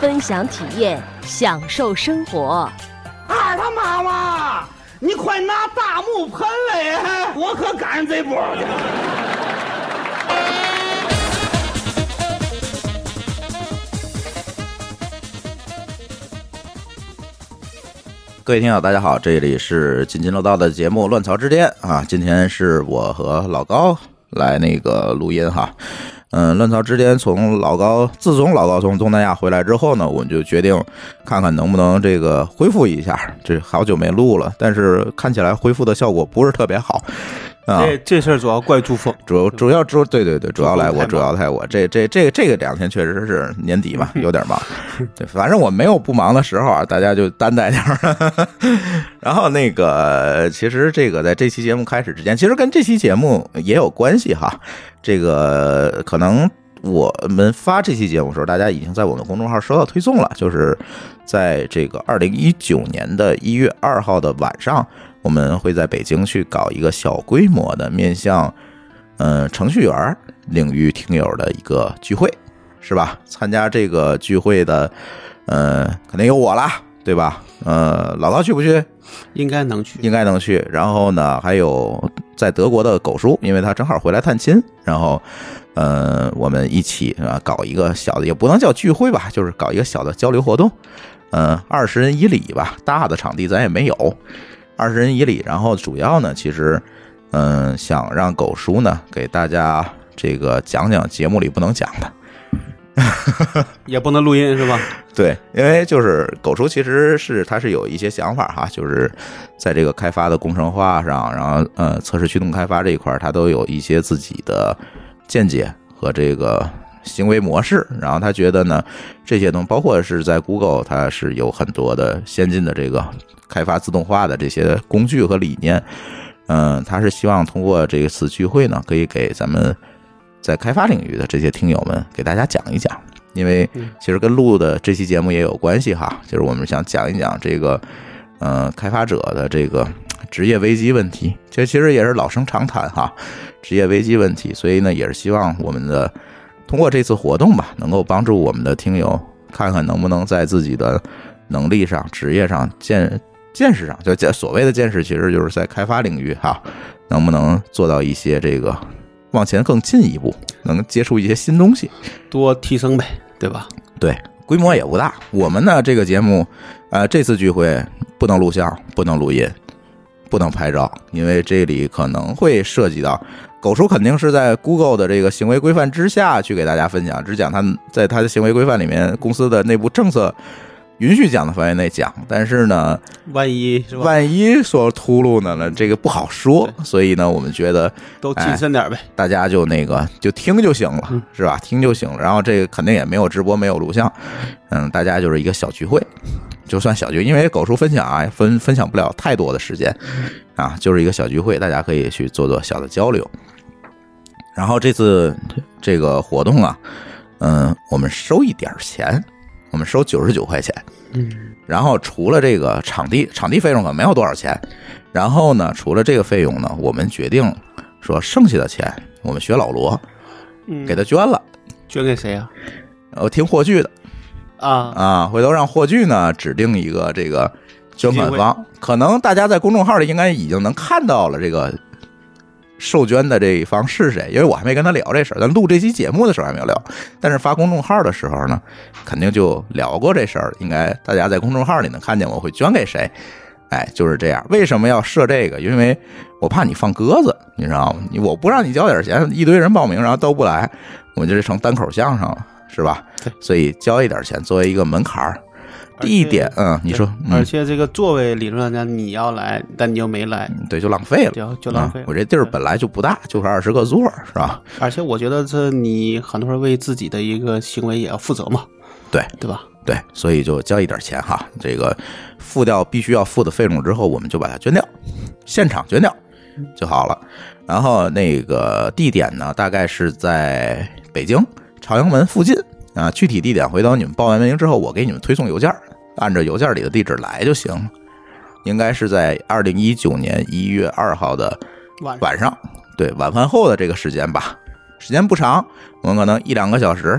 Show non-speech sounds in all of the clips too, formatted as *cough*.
分享体验，享受生活。二他妈妈，你快拿大木盆来，我可赶上这波去。各位听友，大家好，这里是津津乐道的节目《乱曹之巅》啊，今天是我和老高来那个录音哈。嗯，乱曹之间从老高，自从老高从东南亚回来之后呢，我们就决定看看能不能这个恢复一下。这好久没录了，但是看起来恢复的效果不是特别好啊。这这事儿主要怪朱峰，主主要主对对对，主要来我，主要赖我。这这这这个两天确实是年底嘛，*laughs* 有点忙。对，反正我没有不忙的时候啊，大家就担待点儿。*laughs* 然后那个，其实这个在这期节目开始之前，其实跟这期节目也有关系哈。这个可能我们发这期节目的时候，大家已经在我们公众号收到推送了，就是在这个二零一九年的一月二号的晚上，我们会在北京去搞一个小规模的面向呃程序员领域听友的一个聚会，是吧？参加这个聚会的，呃，肯定有我啦，对吧？呃，老高去不去？应该能去。应该能去。然后呢，还有在德国的狗叔，因为他正好回来探亲，然后呃，我们一起啊搞一个小的，也不能叫聚会吧，就是搞一个小的交流活动。嗯、呃，二十人以里吧，大的场地咱也没有，二十人以里。然后主要呢，其实嗯、呃想让狗叔呢给大家这个讲讲节目里不能讲的。*laughs* 也不能录音是吧？对，因为就是狗叔其实是他是有一些想法哈，就是在这个开发的工程化上，然后呃测试驱动开发这一块儿，他都有一些自己的见解和这个行为模式。然后他觉得呢，这些东西包括是在 Google，它是有很多的先进的这个开发自动化的这些工具和理念。嗯，他是希望通过这次聚会呢，可以给咱们在开发领域的这些听友们给大家讲一讲。因为其实跟录的这期节目也有关系哈，就是我们想讲一讲这个，呃，开发者的这个职业危机问题，这其实也是老生常谈哈，职业危机问题，所以呢，也是希望我们的通过这次活动吧，能够帮助我们的听友看看能不能在自己的能力上、职业上、见见识上，就见所谓的见识，其实就是在开发领域哈，能不能做到一些这个往前更进一步，能接触一些新东西。多提升呗，对吧？对，规模也不大。我们呢，这个节目，呃，这次聚会不能录像，不能录音，不能拍照，因为这里可能会涉及到狗叔肯定是在 Google 的这个行为规范之下去给大家分享，只讲他在他的行为规范里面公司的内部政策允许讲的范围内讲，但是呢，万一是吧？万一说秃噜呢，那这个不好说，所以呢，我们觉得都谨慎点呗。大家就那个就听就行了，是吧？听就行了。然后这个肯定也没有直播，没有录像，嗯，大家就是一个小聚会，就算小聚，因为狗叔分享啊，分分享不了太多的时间啊，就是一个小聚会，大家可以去做做小的交流。然后这次这个活动啊，嗯，我们收一点儿钱，我们收九十九块钱，嗯，然后除了这个场地场地费用可没有多少钱，然后呢，除了这个费用呢，我们决定说剩下的钱我们学老罗嗯给他捐了，捐给谁啊？我听霍炬的啊，啊，回头让霍炬呢指定一个这个捐款方，可能大家在公众号里应该已经能看到了这个受捐的这一方是谁，因为我还没跟他聊这事儿，咱录这期节目的时候还没有聊，但是发公众号的时候呢，肯定就聊过这事儿，应该大家在公众号里能看见我会捐给谁。哎，就是这样。为什么要设这个？因为我怕你放鸽子，你知道吗？你我不让你交点钱，一堆人报名，然后都不来，我就成单口相声了，是吧？对，所以交一点钱作为一个门槛儿。而且第一点，嗯，你说，嗯，而且这个座位理论上讲你要来，但你又没来，对，就浪费了，就就浪费我这地儿本来就不大，就是二十个座儿，是吧？而且我觉得这你很多人为自己的一个行为也要负责嘛，对对吧？对，所以就交一点钱哈，这个付掉必须要付的费用之后，我们就把它捐掉，现场捐掉就好了。然后那个地点呢，大概是在北京朝阳门附近啊，具体地点回头你们报完名之后，我给你们推送邮件，按照邮件里的地址来就行了。应该是在二零一九年一月二号的晚晚上，对晚饭后的这个时间吧，时间不长，我们可能一两个小时，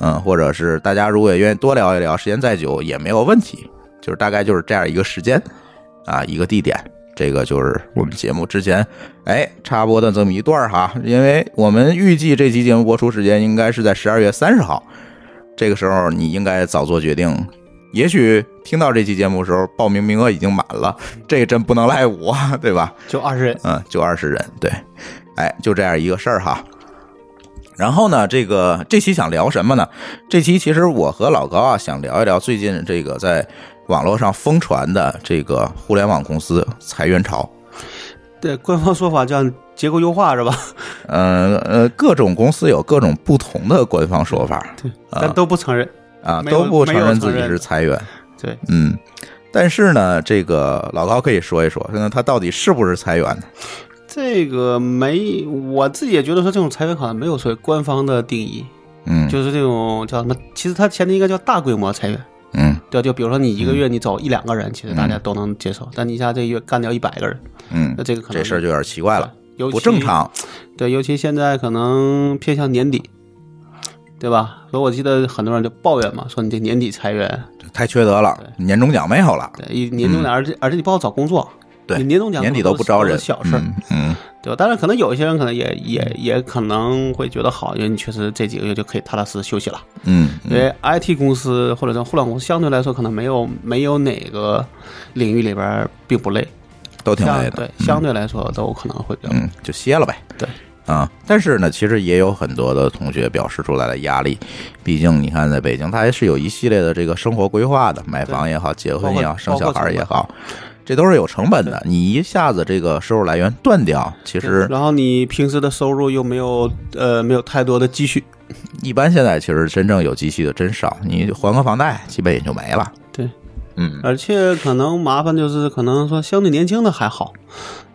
嗯，或者是大家如果也愿意多聊一聊，时间再久也没有问题，就是大概就是这样一个时间啊，一个地点，这个就是我们节目之前哎插播的这么一段哈，因为我们预计这期节目播出时间应该是在十二月三十号，这个时候你应该早做决定。也许听到这期节目的时候，报名名额已经满了，这真不能赖我，*laughs* 对吧？就二十人，嗯，就二十人，对，哎，就这样一个事儿哈。然后呢，这个这期想聊什么呢？这期其实我和老高啊想聊一聊最近这个在网络上疯传的这个互联网公司裁员潮。对，官方说法叫结构优化是吧？呃呃，各种公司有各种不同的官方说法对，但都不承认。啊，都不承认自己是裁员。对，嗯，但是呢，这个老高可以说一说，那他到底是不是裁员呢？这个没，我自己也觉得说这种裁员好像没有所谓官方的定义，嗯，就是这种叫什么？其实它前提应该叫大规模裁员。嗯对，就比如说你一个月你走一两个人，其实大家都能接受，但你一下这月干掉一百个人，嗯那，这个可能这事儿就有点奇怪了，不正。常。对，尤其现在可能偏向年底，对吧？所以我记得很多人就抱怨嘛，说你这年底裁员，太缺德了，年终奖没有了，对，一年终奖，而且而且你不好找工作，嗯对你年终奖年底都不招人，小事。儿，嗯嗯。对吧？当然，可能有一些人可能也也也可能会觉得好，因为你确实这几个月就可以踏踏实实休息了。嗯因为 IT 公司或者说互联网公司相对来说可能没有没有哪个领域里边儿并不累，都挺累的，对相对来说都可能会比较嗯，就歇了呗。对。啊，但是呢，其实也有很多的同学表示出来了压力，毕竟你看，在北京，他还是有一系列的这个生活规划的，买房也好，结婚也好，生小孩也好，这都是有成本的。你一下子这个收入来源断掉，其实然后你平时的收入又没有呃没有太多的积蓄，一般现在其实真正有积蓄的真少，你还个房贷，基本也就没了。对，嗯。而且可能麻烦就是可能说相对年轻的还好，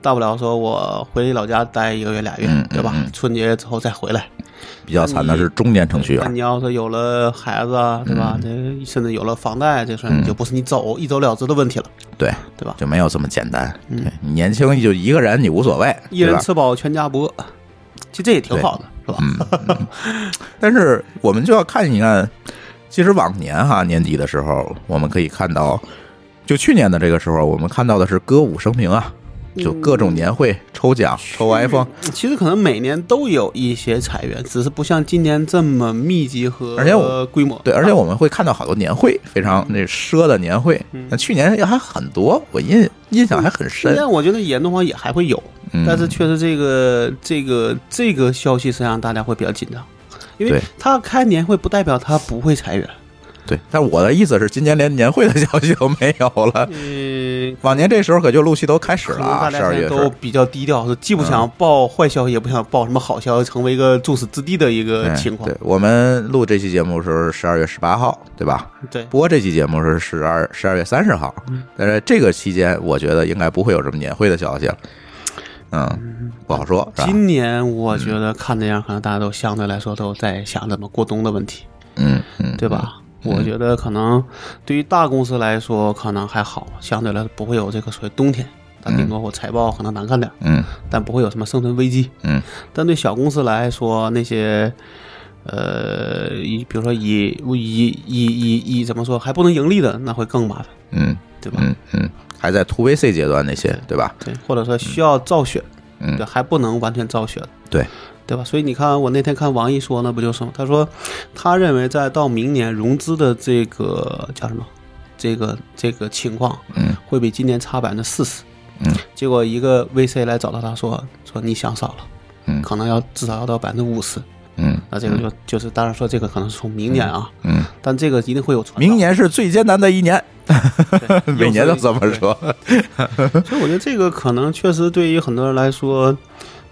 大不了说我回老家待一个月俩月，嗯对吧？春节之后再回来。比较惨的是中年程序员，你要是有了孩子啊，对吧？嗯这甚至有了房贷，这事儿就不是你走一走了之的问题了，对，对吧？就没有这么简单。嗯对你年轻就一个人，你无所谓，一人？吃饱全家不饿，其实这也挺好的，是吧？嗯 *laughs* 但是我们就要看一看，其实往年哈年底的时候，我们可以看到，就去年的这个时候，我们看到的是歌舞升平啊，就各种年会抽奖、抽 iPhone，其实可能每年都有一些裁员，只是不像今年这么密集和而且我规模。对，而且我们会看到好多年会，非常那奢的年会。那去年也还很多，我印印象还很今深。年我觉得严的话也还会有，嗯但是确实这个这个这个消息是让大家会比较紧张，因为他开年会不代表他不会裁员。对，但我的意思是，今年连年会的 *laughs* 消息都没有了。嗯，往年这时候可就陆续都开始了啊，十二月都比较低调，是既不想报坏消息，也不想报什么好消息，成为一个众矢之地的一个嗯情况对。，我们录这期节目的时候是十二月十八号，对吧？对，播这期节目是十二十二月三十号，嗯但是这个期间，我觉得应该不会有什么年会的消息了。嗯，不好说，今年我觉得看这样，可能大家都相对来说都在想怎么过冬的问题，嗯嗯，对吧？我觉得可能对于大公司来说可能还好，相对来说不会有这个所谓冬天，但顶多我财报可能难看点，嗯但不会有什么生存危机。嗯但对小公司来说，那些呃，以比如说以以以以以怎么说还不能盈利的，那会更麻烦，嗯对吧？嗯嗯，还在 to VC 阶段那些，对吧？对，或者说需要造血，嗯对，还不能完全造血。对，对吧？所以你看，我那天看王毅说那，不就是吗？他说，他认为在到明年融资的这个叫什么，这个这个情况，嗯，会比今年差百分之四十。嗯，结果一个 VC 来找到他说，说你想少了，嗯可能要至少要到百分之五十。嗯那这个就就是，当然说这个可能是从明年啊，嗯，但这个一定会有传。明年是最艰难的一年，对 *laughs* 每年都这么。说。对所以我觉得这个可能确实对于很多人来说，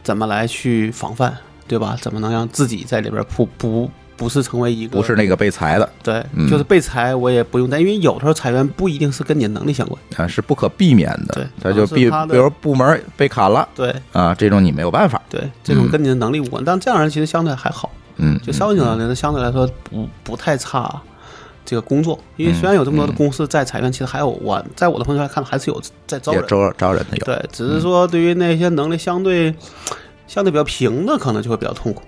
怎么来去防范，对吧？怎么能让自己在里边不不不是成为一个不是那个被裁的对，嗯就是被裁我也不用担，因为有的时候裁员不一定是跟你的能力相关。啊，是不可避免的。对他就比可能是他的比如部门被砍了对啊，这种你没有办法。对，这种跟你的能力无关，但这样人其实相对还好，嗯，就稍微领导人相对来说不不太差这个工作，因为虽然有这么多的公司在裁员，其实还有我在我的朋友圈看还是有在招人。招招人的有。对，只是说对于那些能力相对相对比较平的，可能就会比较痛苦，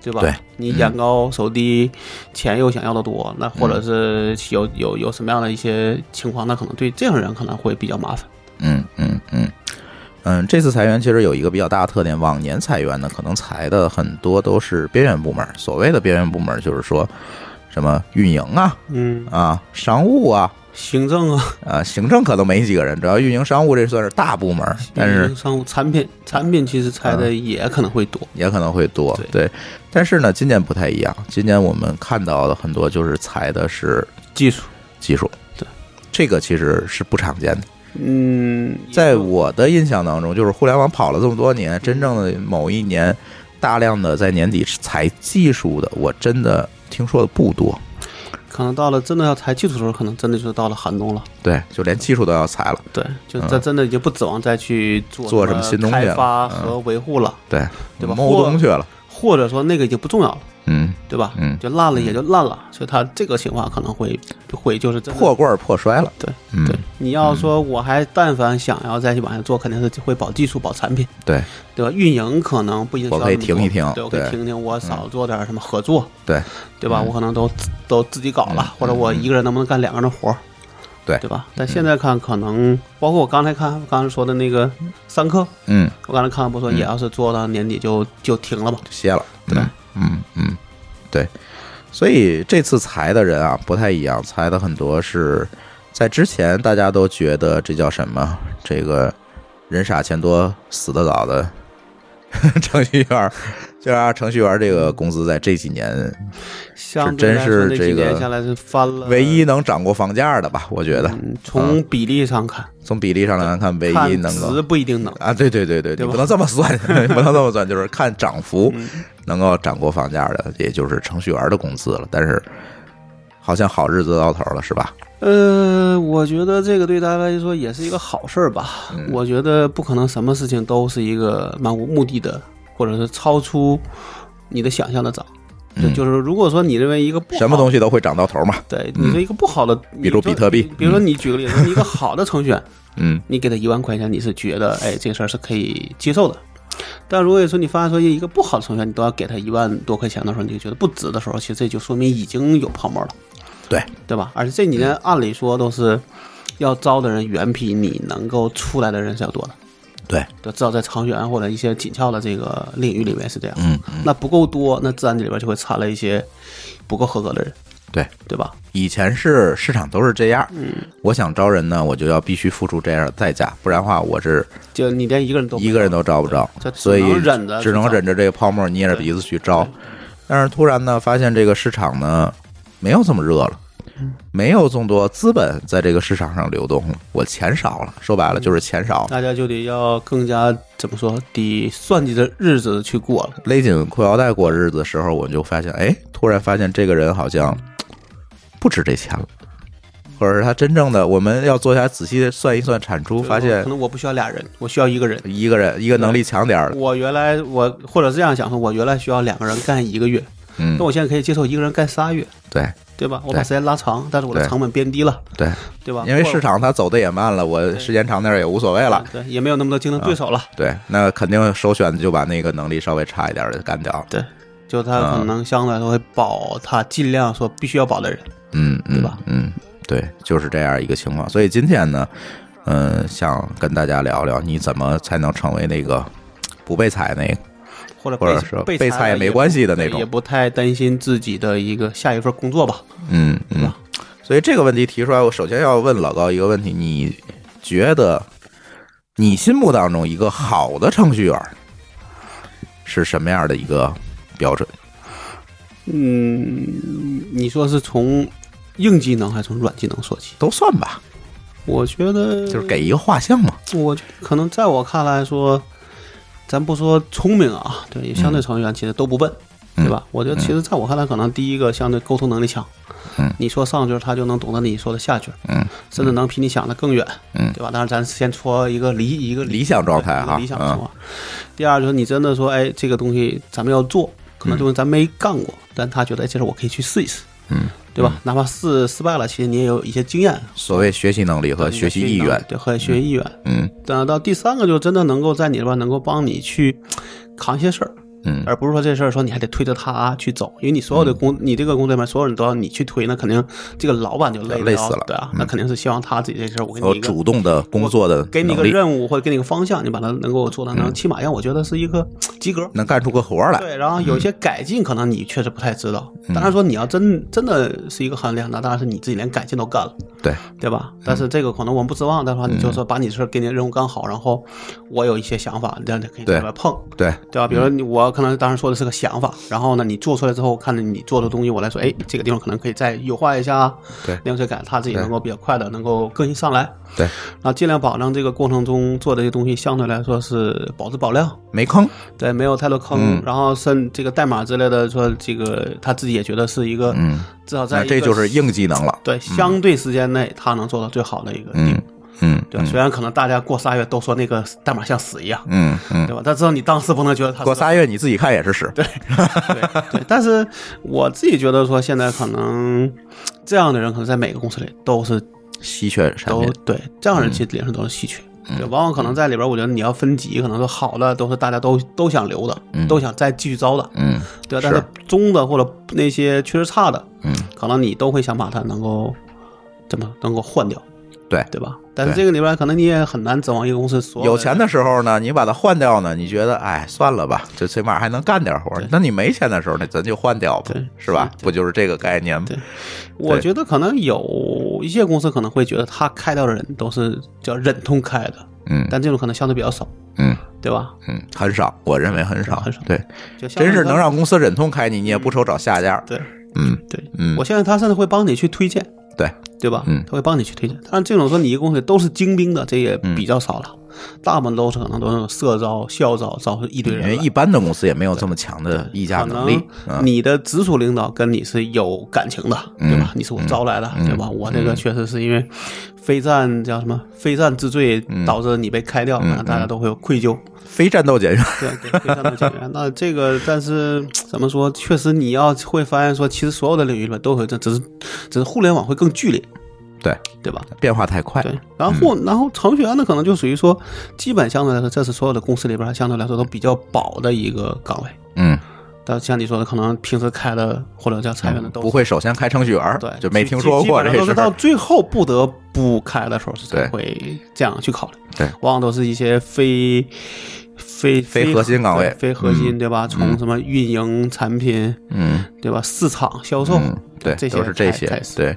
对吧？对，你眼高手低，钱又想要的多，那或者是有有有什么样的一些情况，那可能对这样的人可能会比较麻烦。嗯嗯嗯嗯，这次裁员其实有一个比较大的特点，往年裁员呢，可能裁的很多都是边缘部门。所谓的边缘部门，就是说什么运营啊嗯，啊、商务啊。行政啊，啊，行政可能没几个人，主要运营商务这算是大部门，但是运营商务产品产品其实裁的也可能会多。也可能会多。对对，但是呢，今年不太一样，今年我们看到的很多就是裁的是技术，技术，对，这个其实是不常见的。嗯，在我的印象当中，就是互联网跑了这么多年，真正的某一年大量的在年底裁技术的，我真的听说的不多。可能到了真的要裁技术的时候，可能真的就是到了寒冬了。对，就连技术都要裁了。对，就这真的已经不指望再去做做什么新东西了开发嗯和维护了，对，对吧摸东去了。或者说那个已经不重要了，嗯，对吧？嗯就烂了也就烂了，所以它这个情况可能会会就是破罐破摔了。对嗯，对。你要说我还但凡想要再去往下做，肯定是会保技术、保产品，对对吧？运营可能不一定我可以停一停对我可以对嗯停停，我少做点什么合作，对对吧？嗯我可能都都自己搞了嗯，或者我一个人能不能干两个人的活儿？对对吧？但现在看，可能包括我刚才看，刚才说的那个三科，嗯，我刚才看不说，也要是做到年底就就停了吧？歇了。对嗯嗯嗯，对。所以这次裁的人啊不太一样，裁的很多是在之前大家都觉得这叫什么？这个人傻钱多死得早的 *laughs* 程序员，就让程序员这个工资在这几年相对来说真是这个年下来是翻了，唯一能涨过房价的吧？我觉得嗯，从比例上看，从比例上来看，唯一能够值不一定能。啊，对对对对，对你不能这么算，*laughs* 不能这么算，就是看涨幅嗯能够涨过房价的，也就是程序员的工资了。但是好像好日子到头了，是吧？呃，我觉得这个对大家来说也是一个好事儿吧。嗯我觉得不可能什么事情都是一个漫无目的的，或者是超出你的想象的涨。就是如果说你认为一个不好什么东西都会涨到头嘛。对，嗯你说一个不好的，比如比特币比如说你举个例子，你一个好的程序员，*laughs* 嗯你给他一万块钱，你是觉得哎这事儿是可以接受的。但如果说你发现说一个不好的程序员，你都要给他一万多块钱的时候，你就觉得不值的时候，其实这就说明已经有泡沫了，对对吧？而且这几年按理说都是要招的人远比你能够出来的人是要多的，对，就至少在程序员或者一些紧俏的这个领域里面是这样。嗯嗯，那不够多，那自然这里边就会掺了一些不够合格的人，对，对吧？以前是市场都是这样，嗯，我想招人呢，我就要必须付出这样的代价，不然的话我是就你连一个人都一个人都招不着。所以能忍着只能忍着这个泡沫捏着鼻子去招。但是突然呢，发现这个市场呢没有这么热了，嗯没有这么多资本在这个市场上流动了，我钱少了，说白了就是钱少了，大家就得要更加怎么说，得算计着日子去过了。勒紧裤腰带过日子的时候，我就发现，哎，突然发现这个人好像不值这钱了。或者是他真正的，我们要坐下来仔细地算一算产出，发现可能我不需要俩人，我需要一个人。一个人一个能力强点儿，我原来我或者这样想说，我原来需要两个人干一个月，嗯那，我现在可以接受一个人干仨月，对对吧？我把时间拉长，但是我的成本变低了，对，对吧？因为市场它走的也慢了，我时间长点儿也无所谓了。对，也没有那么多竞争对手了。对，那肯定首选就把那个能力稍微差一点儿的干掉。对，就他可能相对来说会保他尽量说必须要保的人。嗯，嗯对吧？嗯，对，就是这样一个情况。所以今天呢，嗯，想跟大家聊聊，你怎么才能成为那个不被踩那个，或者或者是被被裁也没关系的那种也不太担心自己的一个下一份工作吧。嗯嗯。所以这个问题提出来，我首先要问老高一个问题：你觉得你心目当中一个好的程序员是什么样的一个标准？嗯，你说是从硬技能还是从软技能说起？都算吧，我觉得就是给一个画像嘛。我觉可能在我看来说，咱不说聪明啊，对，相对程序员其实都不笨，对吧？我觉得其实在我看来，可能第一个相对沟通能力强，嗯，你说上句儿他就能懂得你说的下句儿，嗯，甚至能比你想的更远，嗯。对吧？但是，咱先说一个理一个理想状态哈理想情况。第二就是你真的说，哎，这个东西咱们要做，可能就是咱没干过，但他觉得哎这事我可以去试一试，嗯，对吧？哪怕是失败了，其实你也有一些经验。所谓学习能力和学习意愿，对，和学习意愿。嗯。等到第三个，就真的能够在你这边能够帮你去扛一些事儿，嗯。而不是说这事儿说你还得推着他去走，因为你所有的工，你这个工作里面所有人都要你去推，那肯定这个老板就累累死了。对啊，嗯。那肯定是希望他自己这事儿我给你主动的工作的给你一个，任务或者给你一个方向，你把它能够做到能嗯。起码让我觉得是一个及格。能干出个活儿来。对，然后有一些改进，可能你确实不太知道。嗯。当然说你要真真的是一个衡量，那当然是你自己连改进都干了，对，对吧？但是这个可能我们不指望的话，你嗯就说把你的事儿给你任务干好，然后我有一些想法，这样就可以对。在外碰，对，对吧？比如说你我可能当时说的是个想法，然后呢你做出来之后，看着你做的东西，我来说，哎，这个地方可能可以再优化一下，对。另外改，他自己能够比较快的能够更新上来，对，那尽量保证这个过程中做的这些东西相对来说是保质保量，没坑，对，没有太多坑，嗯。然后甚这个代码之类的，说这个他自己也觉得是一个，嗯，至少在一个那这就是硬技能了。对相对时间内他能做到最好的一个地嗯步，嗯，对吧？虽然可能大家过仨月都说那个代码像屎一样，嗯嗯，对吧？但至少你当时不能觉得它过仨月你自己看也是屎。对对对，但是我自己觉得说，现在可能这样的人可能在每个公司里都是稀缺产都品，对这样的人其实脸上都是稀缺。对，往往可能在里边，我觉得你要分级，可能说好的都是大家都都想留的，嗯都想再继续招的，嗯对吧？但是是中的或者那些确实差的，嗯，可能你都会想把它能够怎么能够换掉，对。对吧？但是这个里边可能你也很难指望一个公司所有钱的时候呢，你把它换掉呢，你觉得哎算了吧，就最起码还能干点活。那你没钱的时候，那咱就换掉吧对，是吧？不就是这个概念吗？对我觉得可能有一些公司可能会觉得他开掉的人都是叫忍痛开的，嗯但这种可能相对比较少，嗯对吧？嗯，很少，我认为很少，很少对，就真是能让公司忍痛开你，你也不愁找下家。对嗯对，嗯我，相信他甚至会帮你去推荐，对，对吧？嗯他会帮你去推荐。但，这种说你一个公司都是精兵的，这也比较少了，大部分都是可能都是社招、校招，招一堆人因。为一般的公司也没有这么强的议价能力。你的直属领导跟你是有感情的，对吧？你是我招来的，嗯对吧？我这个确实是因为非战叫什么非战之罪导致你被开掉，可能大家都会有愧疚。非战斗减员，对对，非战斗减员。那这个，但是怎么说？确实你要会发现说，其实所有的领域里面都会这，只是只是互联网会更剧烈，对，对吧？变化太快。对，然后然后程序员呢，可能就属于说，基本相对来说，这是所有的公司里边相对来说都比较保的一个岗位。嗯，但像你说的，可能平时开的或者叫裁员的都是不会首先开程序员，对，就没听说过基本上都是到。最后不得不开的时候，是才对会这样去考虑。对往往都是一些非非非核心岗位对非核心嗯对吧？从什么运营产品嗯对吧？市场销售嗯，对，这些都是这些对，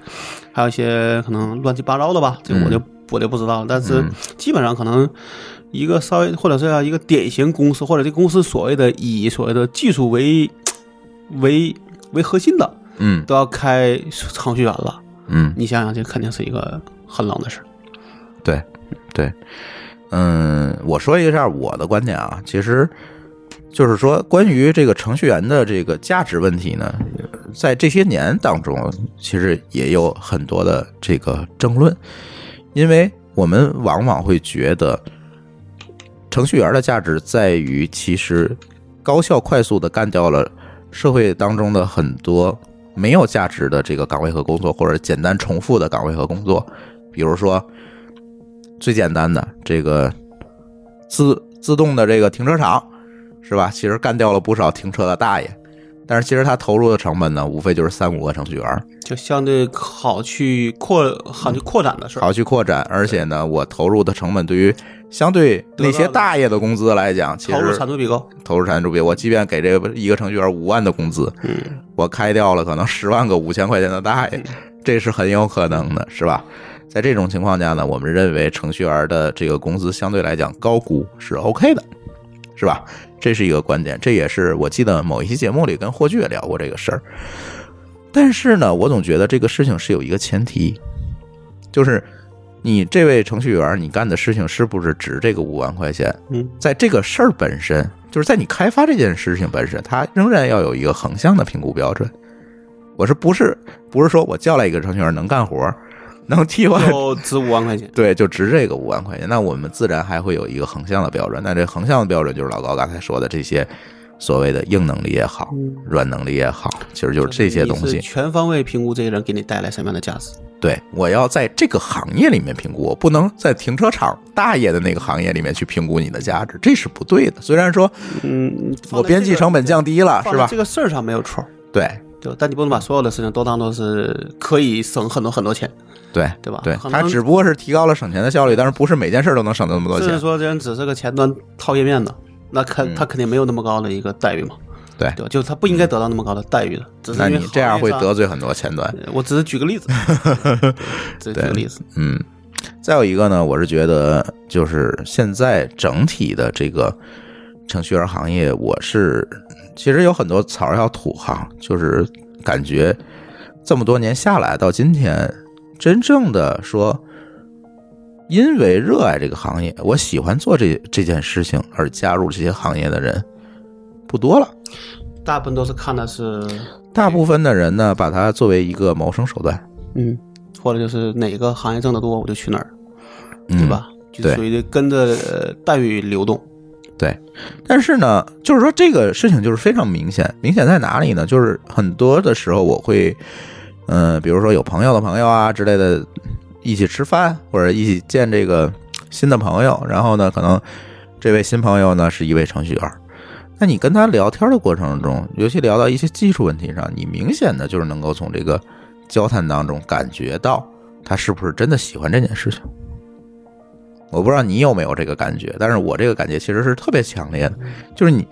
还有一些可能乱七八糟的吧，这个我就我就不知道了。但是嗯基本上可能一个稍微或者是要一个典型公司，或者这公司所谓的以所谓的技术为为为核心的，嗯都要开程序员了。嗯，你想想，这肯定是一个很冷的事儿。对对，嗯，我说一下我的观点啊，其实就是说，关于这个程序员的这个价值问题呢，在这些年当中，其实也有很多的这个争论，因为我们往往会觉得程序员的价值在于，其实高效快速的干掉了社会当中的很多没有价值的这个岗位和工作，或者简单重复的岗位和工作，比如说最简单的这个自自动的这个停车场，是吧？其实干掉了不少停车的大爷，但是其实他投入的成本呢，无非就是三五个程序员，就相对好去扩好去扩展的事儿。好去扩展，而且呢，我投入的成本对于相对那些大爷的工资来讲，其实投入产出比高，投入产出比，我即便给这个一个程序员五万的工资，嗯，我开掉了可能十万个五千块钱的大爷，这是很有可能的，是吧？在这种情况下呢，我们认为程序员的这个工资相对来讲高估是 OK 的，是吧？这是一个观点，这也是我记得某一期节目里跟霍炬也聊过这个事儿。但是呢，我总觉得这个事情是有一个前提，就是你这位程序员，你干的事情是不是值这个五万块钱？嗯，在这个事儿本身，就是在你开发这件事情本身，它仍然要有一个横向的评估标准。我是不是不是说我叫来一个程序员能干活，能替换？就值五万块钱。对，就值这个五万块钱。那我们自然还会有一个横向的标准。那这横向的标准就是老高刚才说的这些所谓的硬能力也好，软能力也好，其实就是这些东西。全方位评估这个人给你带来什么样的价值。对，我要在这个行业里面评估，我不能在停车场大爷的那个行业里面去评估你的价值，这是不对的。虽然说嗯，我边际成本降低了，是吧这？个事儿上没有错，对对吧，但你不能把所有的事情都当做是可以省很多很多钱，对对吧对，它只不过是提高了省钱的效率，但是不是每件事都能省那么多甚至钱。说这人只是个前端套页面的，那肯嗯他肯定没有那么高的一个待遇嘛，对，对？就是他不应该得到那么高的待遇的，只是那你这样会得罪很多前端。呃我只是举个例子，*laughs* 对只是举个例子，嗯，再有一个呢，我是觉得就是现在整体的这个程序员行业，我是其实有很多草儿要吐哈，就是感觉这么多年下来到今天，真正的说。因为热爱这个行业，我喜欢做这这件事情而加入这些行业的人不多了。大部分都是看的是，大部分的人呢，把它作为一个谋生手段，嗯，或者就是哪个行业挣得多我就去哪儿，嗯、对？吧？就对属于跟着呃待遇流动，对，但是呢，就是说这个事情就是非常明显，明显在哪里呢？就是很多的时候我会，嗯、比如说有朋友的朋友啊之类的，一起吃饭或者一起见这个新的朋友，然后呢，可能这位新朋友呢是一位程序员，那你跟他聊天的过程中，尤其聊到一些技术问题上，你明显的就是能够从这个交谈当中感觉到他是不是真的喜欢这件事情。我不知道你有没有这个感觉，但是我这个感觉其实是特别强烈的，就是你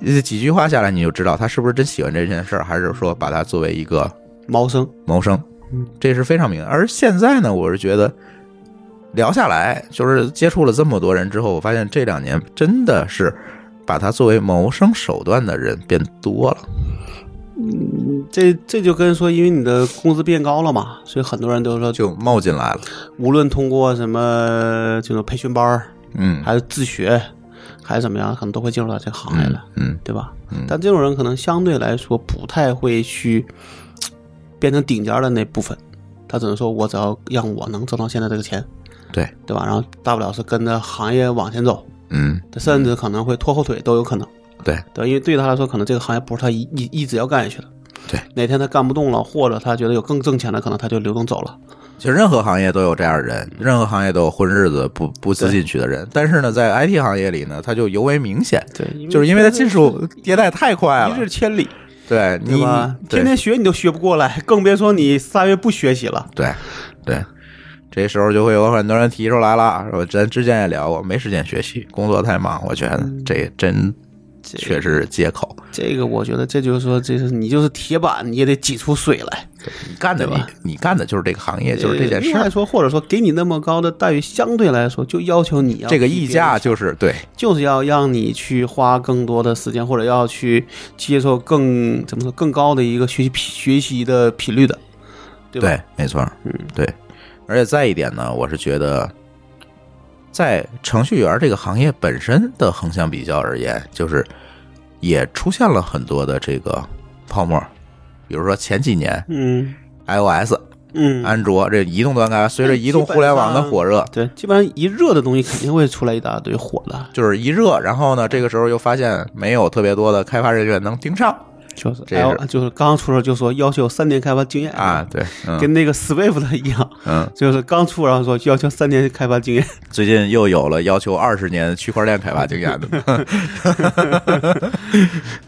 呃几句话下来，你就知道他是不是真喜欢这件事儿，还是说把它作为一个谋生，谋生，这是非常明显。而现在呢，我是觉得聊下来，就是接触了这么多人之后，我发现这两年真的是把它作为谋生手段的人变多了。这这就跟说，因为你的工资变高了嘛，所以很多人都说，就冒进来了，无论通过什么这种培训班儿，嗯，还是自学，还是怎么样，可能都会进入到这个行业了，嗯，对吧？嗯但这种人可能相对来说不太会去变成顶尖儿的那部分，他只能说我只要让我能挣到现在这个钱，对，对吧？然后大不了是跟着行业往前走，嗯，他甚至可能会拖后腿都有可能。对，对，因为对他来说，可能这个行业不是他一一一直要干下去的。对，哪天他干不动了，或者他觉得有更挣钱的，可能他就流动走了。其实任何行业都有这样的人，任何行业都有混日子不不思进取的人，但是呢，在 IT 行业里呢，他就尤为明显，对，就是因为他技术迭代太快了。一日，千里，对你天天学你都学不过来，*laughs* 更别说你仨月不学习了。对对，这时候就会有很多人提出来了，说咱之前也聊过，没时间学习，工作太忙，我觉得这真确实是借口。这个我觉得这就是说，这是你就是铁板，你也得挤出水来。你干的吧你干的就是这个行业，就是这件事另外说，或者说给你那么高的待遇，相对来说就要求你要这个溢价就是对就是要让你去花更多的时间，或者要去接受更怎么说更高的一个学习频学习的频率的，对吧？对，没错，嗯，对。而且再一点呢，我是觉得，在程序员这个行业本身的横向比较而言，就是也出现了很多的这个泡沫，比如说前几年嗯。iOS、嗯，安卓这移动端开发，随着移动互联网的火热，对，基本上一热的东西肯定会出来一大堆火的，就是一热，然后呢，这个时候又发现没有特别多的开发人员能盯上就是这是。L 就是刚出时候就说要求三年开发经验。啊，，对，嗯。跟那个 Swift 一样，嗯，*laughs* 就是刚出然后说要求三年开发经验，*laughs* 最近又有了要求二十年区块链开发经验的，*laughs*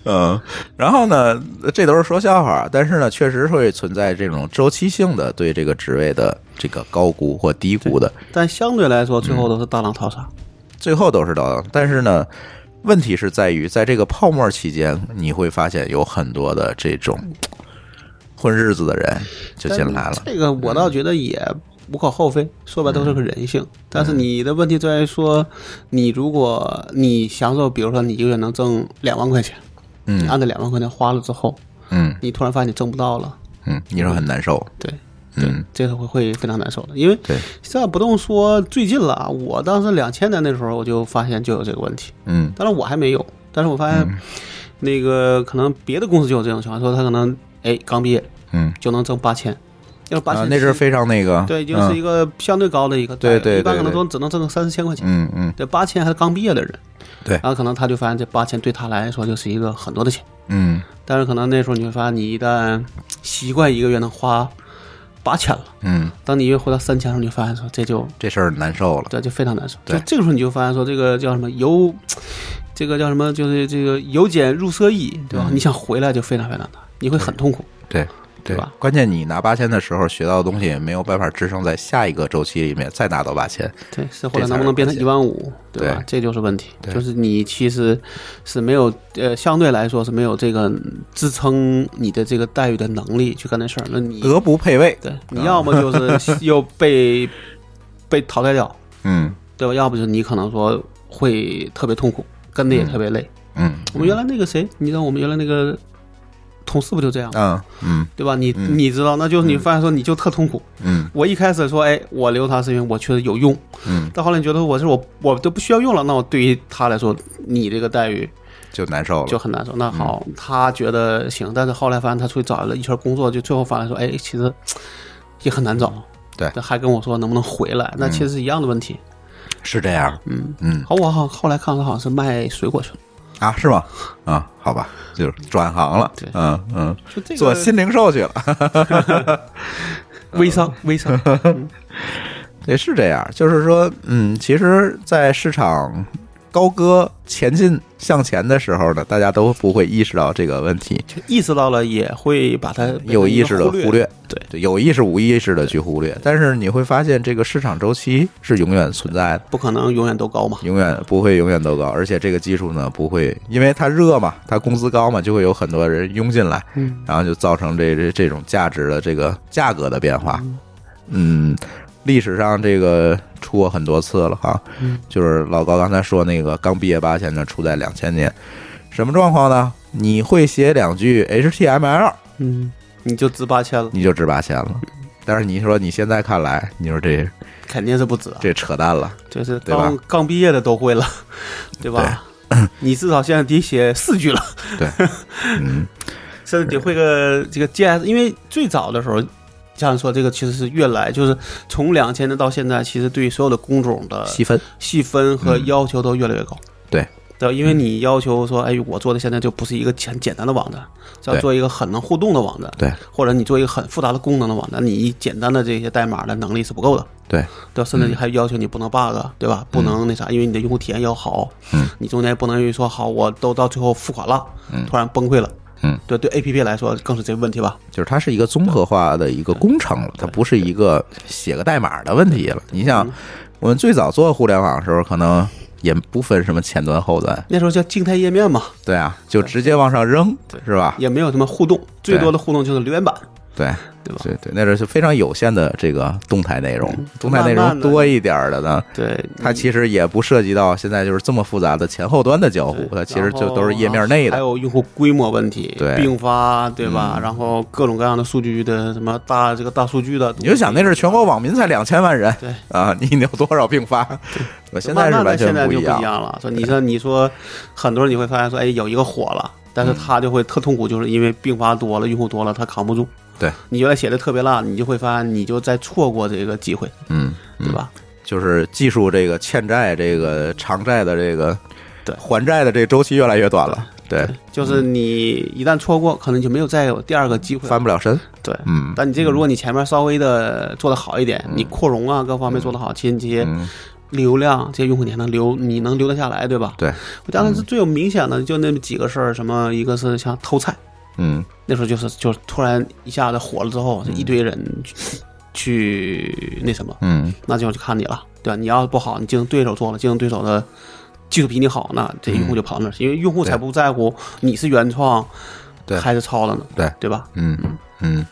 嗯，然后呢，这都是说笑话，但是呢，确实会存在这种周期性的对这个职位的这个高估或低估的，但相对来说最后都是大浪淘沙。最后都是大浪，但是呢，问题是在于在这个泡沫期间，你会发现有很多的这种混日子的人就进来了，这个我倒觉得也无可厚非，说白都是个人性。但是你的问题在于说，你如果你享受，比如说你一个月能挣两万块钱，嗯。按照两万块钱花了之后，嗯。你突然发现你挣不到了，嗯，你说很难受，对，嗯。这个会会非常难受的，因为现在不动说最近了啊，我当时两千年那时候我就发现就有这个问题，嗯。当然我还没有，但是我发现那个可能别的公司就有这种情况，说他可能哎刚毕业嗯。就能挣八千，要八啊千、，那是非常那个，对，就是一个相对高的一个对对一般可能对。说只能挣个三四千块钱，嗯嗯。对，八千还是刚毕业的人，对。然后可能他就发现这八千对他来说就是一个很多的钱，嗯。但是可能那时候你会发现，你一旦习惯一个月能花八千了，嗯，当你一月回到三千的时候，你就发现说这就这事儿难受了，对就非常难受，对。就这个时候你就发现说这个叫什么由，这个叫什么就是这个由俭入奢易，对吧？嗯。你想回来就非常非常难，你会很痛苦，对。对吧？关键你拿八千的时候学到的东西没有办法支撑在下一个周期里面再拿到八千，对，是后来能不能变成一万五，对吧？这就是问题，对就是你其实是没有呃，相对来说是没有这个支撑你的这个待遇的能力去干这事儿。那你德不配位。对，你要么就是 *laughs* 又被被淘汰掉，嗯对吧？要不就是你可能说会特别痛苦，跟的也特别累。嗯我们原来那个谁，你知道我们原来那个同事不就这样，嗯嗯对吧？你嗯你知道，那就是你发现说你就特痛苦。嗯我一开始说，哎，我留他是因为我确实有用，嗯，到后来你觉得我是我我都不需要用了，那我对于他来说，你这个待遇就难受了。就很难受。那好，他觉得行，但是后来发现他出去找了一圈工作，就最后发现说，哎，其实也很难找。对他还跟我说能不能回来，那其实是一样的问题。是这样。嗯，嗯好，我好后来看他好像是卖水果去了，啊，是吗？啊，好吧，就是转行了。对嗯嗯，这个做新零售去了。*laughs* 微商，*laughs* 微商，也是这样，就是说，嗯，其实，在市场高歌前进向前的时候呢，大家都不会意识到这个问题，就意识到了也会把它有意识的忽忽略，对。对，有意识无意识的去忽略。但是你会发现，这个市场周期是永远存在的，不可能永远都高嘛。永远不会永远都高，而且这个技术呢，不会因为它热嘛，它工资高嘛，就会有很多人涌进来，嗯，然后就造成这这这种价值的这个价格的变化。嗯，历史上这个出过很多次了哈，嗯。就是老高刚才说那个刚毕业八千的出在两千年，什么状况呢？你会写两句 HTML，嗯，你就值八千了，你就值八千了。但是你说你现在看来，你说这肯定是不值啊。这扯淡了，就是对吧？刚刚毕业的都会了，对。*laughs* 吧？*coughs* 你至少现在得写四句了，对，嗯。*laughs* 甚至得会个这个 JS，因为最早的时候，像说这个其实是越来就是从两千年到现在，其实对所有的工种的细分，细分和嗯。要求都越来越高。对。对吧，因为你要求说，哎，我做的现在就不是一个很简单的网站，是要做一个很能互动的网站，对，或者你做一个很复杂的功能的网站，你简单的这些代码的能力是不够的，对，对？甚至你还要求你不能 bug，对吧？不能那啥，因为你的用户体验要好，嗯，你中间不能因为说好，我都到最后付款了，嗯。突然崩溃了，嗯，对对，A P P 来说更是这个问题吧？就是它是一个综合化的一个工程了，它不是一个写个代码的问题了。你像，我们最早做互联网的时候，可能也不分什么前端后端，那时候叫静态页面嘛，对啊，就直接往上扔，是吧？也没有什么互动，最多的互动就是留言板，对，对吧？对对，那是非常有限的这个动态内容，动态内容多一点儿的呢，对，它其实也不涉及到现在就是这么复杂的前后端的交互，它其实就都是页面内的还。有用户规模问题，对并发，对吧？嗯然后各种各样的数据的什么大这个大数据的，你就想那是全国网民才两千万人，对啊，你有多少并发？我现在是完全现在就不一样。了。说你说你说很多人你会发现说，哎，有一个火了，但是他就会特痛苦，就是因为并发多了，用户多了，他扛不住。对。你原来写的特别烂，你就会发现你就在错过这个机会，嗯，对吧？就是技术这个欠债、这个偿债的这个对。还债的这个周期越来越短了，对，就是你一旦错过，可能就没有再有第二个机会。翻不了身。对，嗯。但你这个，如果你前面稍微的做的好一点，你扩容啊各方面做得好，其实你这些嗯，流量、这些用户你还能留，你能留得下来，对吧？对，我当时最有明显的就那么几个事儿，什么一个是像偷菜，嗯。那时候就是就是突然一下子火了之后，就一堆人去去那什么，嗯，那就就看你了，对吧？你要是不好，你竞争对手做了，竞争对手的技术比你好，那这用户就跑到那儿。去，因为用户才不在乎你是原创对。还是抄的呢，对。对吧？嗯嗯，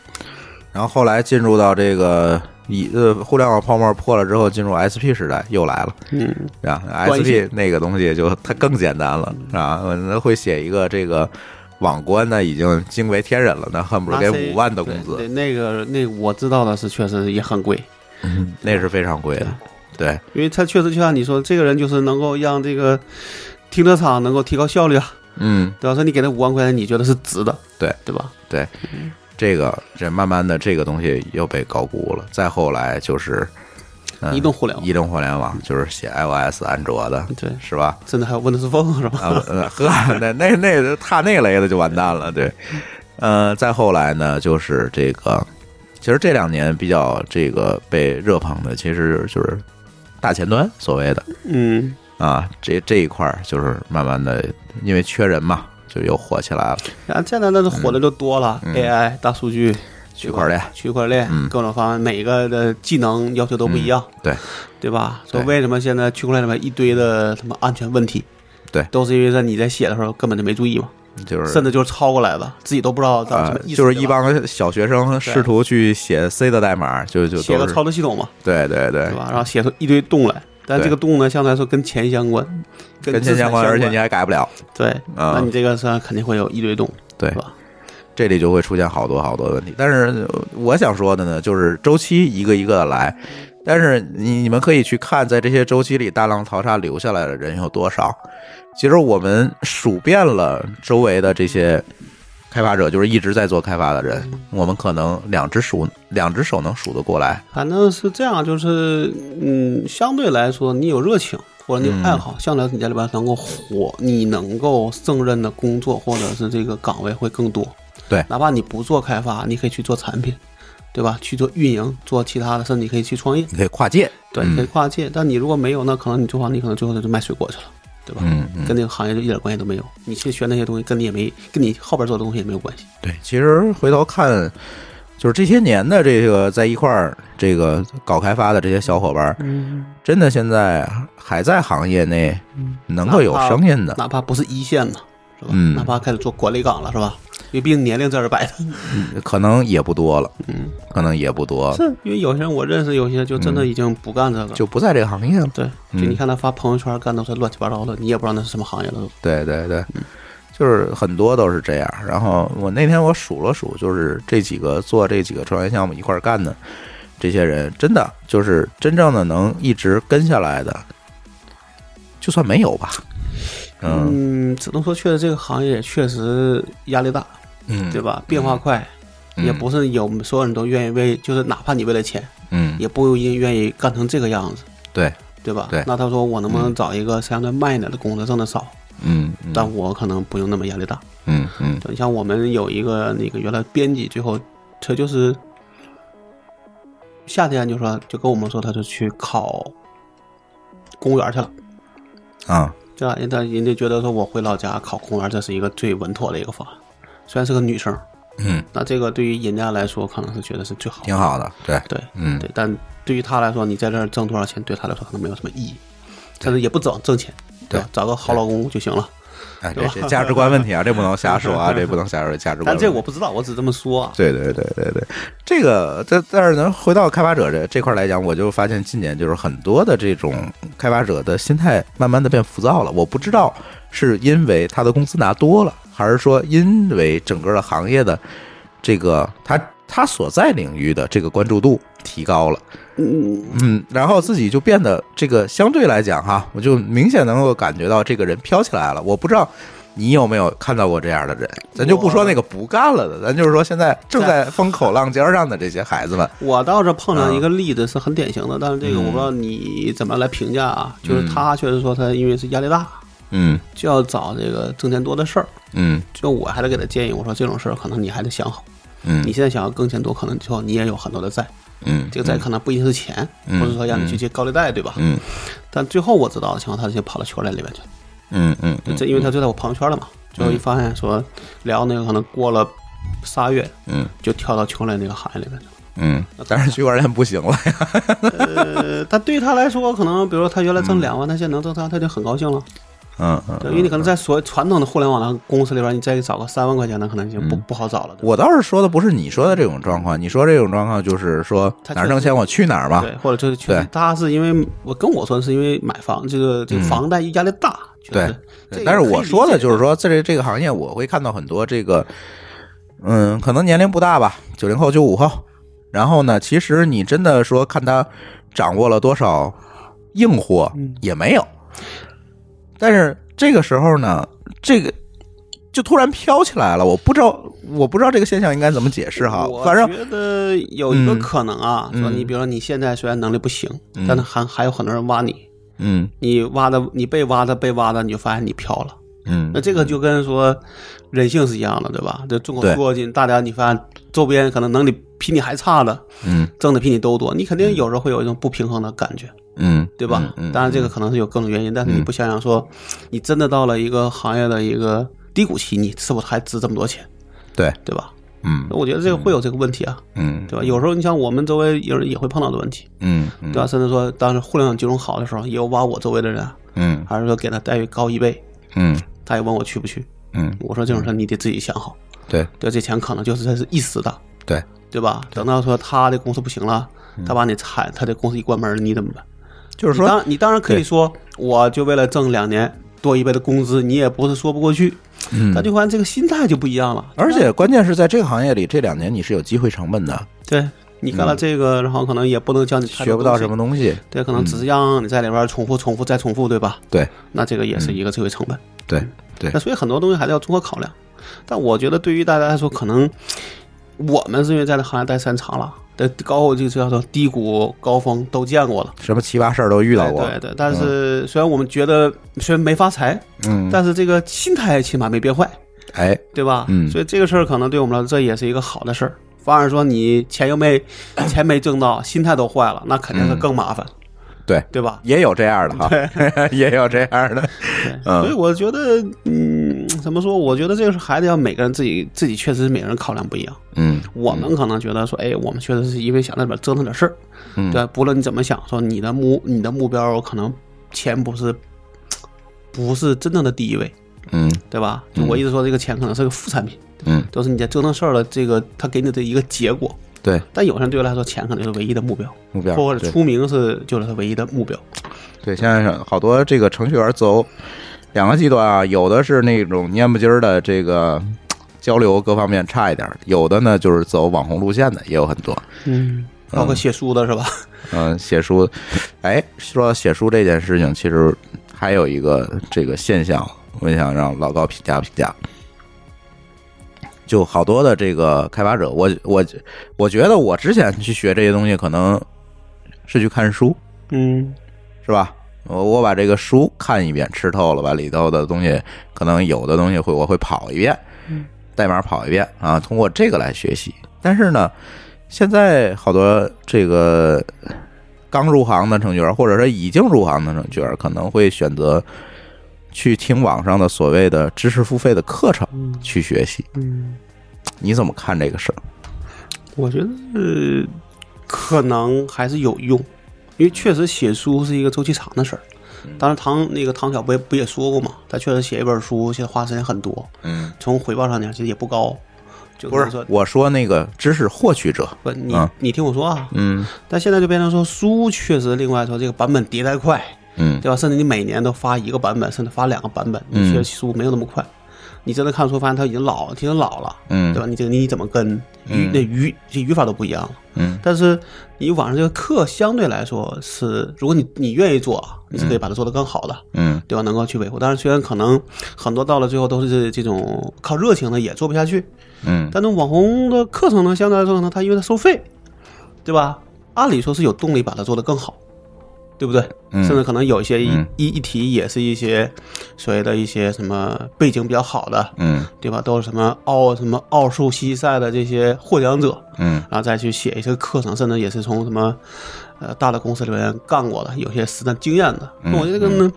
然后后来进入到这个以呃互联网泡沫破了之后，进入 SP 时代又来了，嗯，啊关系，SP 那个东西就它更简单了，啊，我会写一个这个网关呢已经惊为天人了，那恨不得给五万的工资那个那个我知道的是确实也很贵，*laughs* 那是非常贵的。对，因为他确实就像你说，这个人就是能够让这个停车场能够提高效率啊。嗯，对吧？说你给他五万块钱，你觉得是值的，对对吧？对，这个这慢慢的这个东西又被高估了。再后来就是、嗯移动互联网移动互联网就是写 iOS、安卓的，对，是吧？甚至还有 Windows Phone 是吧？呵，那那那踏那雷的就完蛋了，对。呃，再后来呢，就是这个，其实这两年比较这个被热捧的，其实就是大前端所谓的嗯，啊，这这一块儿就是慢慢的，因为缺人嘛，就又火起来了。然后现在那是火的就多了嗯，AI、大数据、区块链，区块链嗯各种方案，每个的技能要求都不一样，对对吧？所以为什么现在区块链里面一堆的什么安全问题？对都是因为在你在写的时候根本就没注意嘛，就是甚至就是抄过来的，自己都不知道到什啊么意思。，就是一帮小学生试图去写 C 的代码，就就写个操作系统嘛，对对对对，吧？然后写出一堆洞来，但这个洞呢，相对来说跟钱相关，跟跟钱相关，而且你还改不了。对，啊那你这个上肯定会有一堆洞，对是吧？这里就会出现好多好多问题。但是呃我想说的呢，就是周期一个一个的来，但是你你们可以去看，在这些周期里大浪淘沙留下来的人有多少。其实我们数遍了周围的这些开发者，就是一直在做开发的人，我们可能两只数两只手能数得过来。反正是这样，就是嗯，相对来说，你有热情或者你有爱好，相对来说你在里边能够活，你能够胜任的工作或者是这个岗位会更多。对哪怕你不做开发，你可以去做产品，对吧？去做运营，做其他的，甚至你可以去创业，你可以跨界，对，你可以跨界。但你如果没有，那可能你做完，你可能最后就卖水果去了。对吧？嗯嗯跟那个行业就一点关系都没有。你去学那些东西，跟你也没，跟你后边做的东西也没有关系。对，其实回头看，就是这些年的这个在一块儿这个搞开发的这些小伙伴儿，嗯，真的现在还在行业内能够有声音的，哪怕不是一线的，是吧？嗯哪怕开始做管理岗了，是吧？因为毕竟年龄在这儿摆着。*laughs* 可能也不多了，嗯，可能也不多，是因为有些人我认识，有些就真的已经不干这个。嗯就不在这个行业了。对，就嗯你看他发朋友圈干都是乱七八糟的，你也不知道那是什么行业了。对对对，就是很多都是这样。然后我那天我数了数，就是这几个做这几个创业项目一块干的这些人，真的就是真正的能一直跟下来的，就算没有吧。嗯嗯，只能说确实这个行业确实压力大，嗯，对吧？变化快，嗯也不是有所有人都愿意为，就是哪怕你为了钱，嗯，也不一定愿意干成这个样子，对，对吧？对那他说我能不能找一个相对慢一点的工作，挣的少，嗯嗯但我可能不用那么压力大。嗯嗯对你像我们有一个那个原来编辑，最后他就是夏天就说就跟我们说，他就去考公务员去了，啊对吧？人家人家觉得说我回老家考公务员，这是一个最稳妥的一个方案。虽然是个女生，嗯，那这个对于人家来说可能是觉得是最好的，挺好的，对，对嗯。对，但对于他来说，你在这儿挣多少钱，对他来说可能没有什么意义，但是也不挣挣钱，对吧？找个好老公就行了。哎，这这价值观问题啊，这不能瞎说啊，这不能瞎说价值观但。这我不知道，我只这么说啊。对对对对对，这个在但是能，回到开发者这这块来讲，我就发现近年就是很多的这种开发者的心态慢慢的变浮躁了。我不知道是因为他的工资拿多了，还是说因为整个的行业的这个他他所在领域的这个关注度提高了。嗯，嗯，然后自己就变得这个相对来讲哈，我就明显能够感觉到这个人飘起来了。我不知道你有没有看到过这样的人，咱就不说那个不干了的，咱就是说现在正在风口浪尖上的这些孩子们。*laughs* 我倒是碰上一个例子是很典型的，但是这个我不知道你怎么来评价啊。就是他确实说他因为是压力大，嗯就要找这个挣钱多的事儿。嗯就我还得给他建议，我说这种事儿可能你还得想好。嗯你现在想要挣钱多，可能之后你也有很多的债，嗯，这个债可能不一定是钱，嗯不是说让你去借高利贷，对吧？嗯但最后我知道的情况，他就跑到区块链里面去了。嗯嗯嗯，这因为他就在我朋友圈了嘛，最后一发现说聊那个可能过了仨月嗯就跳到区块链那个行业里面去了。嗯，但是区块链不行了呀。呃，但对他来说，可能比如说他原来挣两万，他现在能挣三，他就很高兴了。嗯嗯，对，因为你可能在所谓传统的互联网的公司里边，你再找个三万块钱的，可能已经不不好找了。我倒是说的不是你说的这种状况，你说这种状况就是说哪儿挣钱我去哪儿嘛。对，或者就是去对他是因为我跟我说是因为买房这个这个嗯房贷压力大，确对但是我说的就是说，在这这个行业，我会看到很多这个，嗯，可能年龄不大吧，九零后、九五后。然后呢，其实你真的说看他掌握了多少硬货，嗯也没有。但是这个时候呢，这个就突然飘起来了，我不知道，我不知道这个现象应该怎么解释哈。我反正觉得有一个嗯可能啊，说你比如说你现在虽然能力不行，嗯但是还还有很多人挖你，嗯你挖的你被挖的被挖的，你就发现你飘了。嗯那这个就跟说人性是一样的，对吧？这众口对铄金，大家你发现周边可能能力比你还差的，嗯挣的比你都多，你肯定有时候会有一种不平衡的感觉。嗯，对吧？嗯，当然，这个可能是有各种原因，但是你不想想说，你真的到了一个行业的一个低谷期，你是否还值这么多钱？对，对吧？嗯。我觉得这个会有这个问题啊，嗯。对吧？有时候你像我们周围有人也会碰到的问题，嗯嗯。对吧？甚至说当时互联网金融好的时候，也有挖我周围的人，嗯。还是说给他待遇高一倍，嗯。他也问我去不去，嗯，我说这种事你得自己想好，对。对，这钱可能就是这是一时的，对，对吧？等到说他的公司不行了，他把你裁，他的公司一关门，你怎么办？就是说你当你当然可以说，我就为了挣两年多一倍的工资，你也不是说不过去。嗯但就发现这个心态就不一样了。而且关键是在这个行业里，这两年你是有机会成本的，对你干了这个，然后可能也不能教你学不到什么东西，东西。对，可能只是让你在里边重复、重复再重复，对吧？对那这个也是一个机会成本。对对那，所以很多东西还是要综合考量。但我觉得对于大家来说，可能我们是因为在这行业待时间长了，对高就叫做低谷、高峰都见过了。什么奇葩事儿都遇到过。对对，但是虽然我们觉得虽然没发财，嗯，但是这个心态起码没变坏，哎，对吧？嗯所以这个事儿可能对我们来说这也是一个好的事儿。反而说你钱又没钱没挣到，心态都坏了，那肯定是更麻烦，对，对吧？也有这样的哈，*laughs* 也有这样的。所以我觉得，嗯，怎么说？我觉得这个是还得要每个人自己自己确实是每个人考量不一样。嗯我们可能觉得说，哎，我们确实是因为想在里边折腾点事儿，嗯对，不论你怎么想，说你的目你的目标可能钱不是不是真正的第一位，嗯对吧？就我一直说这个钱可能是个副产品，嗯，都是你在折腾事儿的这个他给你的一个结果。对，但有些人对我来说，钱可能是唯一的目标，目标或者出名是就是他唯一的目标。对，现在好多这个程序员走两个极端啊，有的是那种蔫不唧儿的这个交流各方面差一点儿，有的呢就是走网红路线的也有很多。嗯，包括写书的是吧？嗯，写书，哎，说到写书这件事情，其实还有一个这个现象，我想让老高评价评价。就好多的这个开发者，我我我觉得我之前去学这些东西，可能是去看书，嗯是吧？我我把这个书看一遍，吃透了，把里头的东西，可能有的东西会我会跑一遍，代码跑一遍啊，通过这个来学习。但是呢，现在好多这个刚入行的程序员，或者说已经入行的程序员，可能会选择去听网上的所谓的知识付费的课程去学习。嗯，你怎么看这个事儿？我觉得、呃、可能还是有用，因为确实写书是一个周期长的事儿。当然唐那个唐晓不也不也说过嘛，他确实写一本书，现在花时间很多，嗯，从回报上讲其实也不高。就不是说，我说那个知识获取者，不，你、嗯。你听我说啊，嗯。但现在就变成说书确实，另外说这个版本迭代快，嗯对吧？甚至你每年都发一个版本，甚至发两个版本，嗯你学书没有那么快。你真的看书发现它已经老了，挺老了，嗯对吧？你这个你怎么跟语嗯那语这语法都不一样了。嗯但是你网上这个课相对来说是，如果你你愿意做，你是可以把它做得更好的，嗯对吧？能够去维护。但是虽然可能很多到了最后都是这这种靠热情的也做不下去，嗯但那网红的课程呢，相对来说呢，它因为它收费，对吧？按理说是有动力把它做得更好，对不对？嗯甚至可能有一些一嗯一一题也是一些所谓的一些什么背景比较好的，嗯对吧？都是什么奥什么奥数西赛的这些获奖者，嗯然后再去写一些课程，甚至也是从什么呃大的公司里面干过的，有些实战经验的。我觉得这个呢，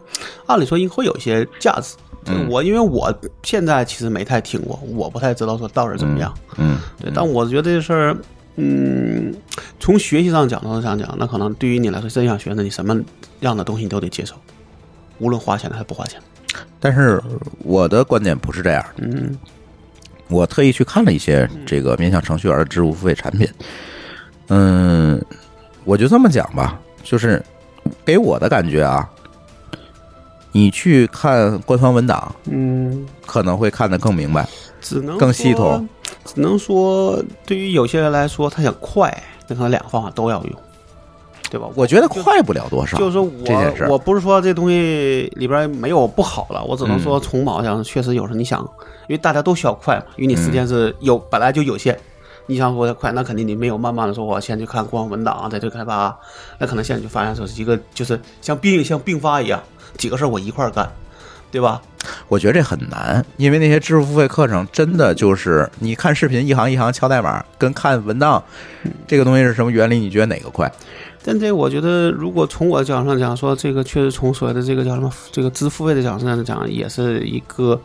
按理说应该会有一些价值。这个我因为我现在其实没太听过，我不太知道说到底怎么样。嗯对，但我觉得这事儿，嗯，从学习上角度上讲，那可能对于你来说，真想学，那你什么样的东西你都得接受，无论花钱的还是不花钱。但是我的观点不是这样，嗯我特意去看了一些这个面向程序员的支付付费产品，嗯，我就这么讲吧，就是给我的感觉啊，你去看官方文档，嗯，可能会看得更明白。只能更系统，只能说对于有些人来说，他想快，那可能两个方法都要用，对吧？我觉得快不了多少，就是说这件事我我不是说这东西里边没有不好了，我只能嗯说从某上确实有时候你想，因为大家都需要快嘛，因为你时嗯间是有、本来就有限。你想说的快，那肯定你没有慢慢的说，我先去看光文档，再去开发，那可能现在就发现说是一个就是像病像并发一样，几个事儿我一块儿干，对吧？我觉得这很难，因为那些知识付费课程真的就是你看视频一行一行敲代码，跟看文档这个东西是什么原理？你觉得哪个快？但这我觉得，如果从我的角度上讲，说这个确实从所谓的这个叫什么这个支付费的角度上讲，也是一个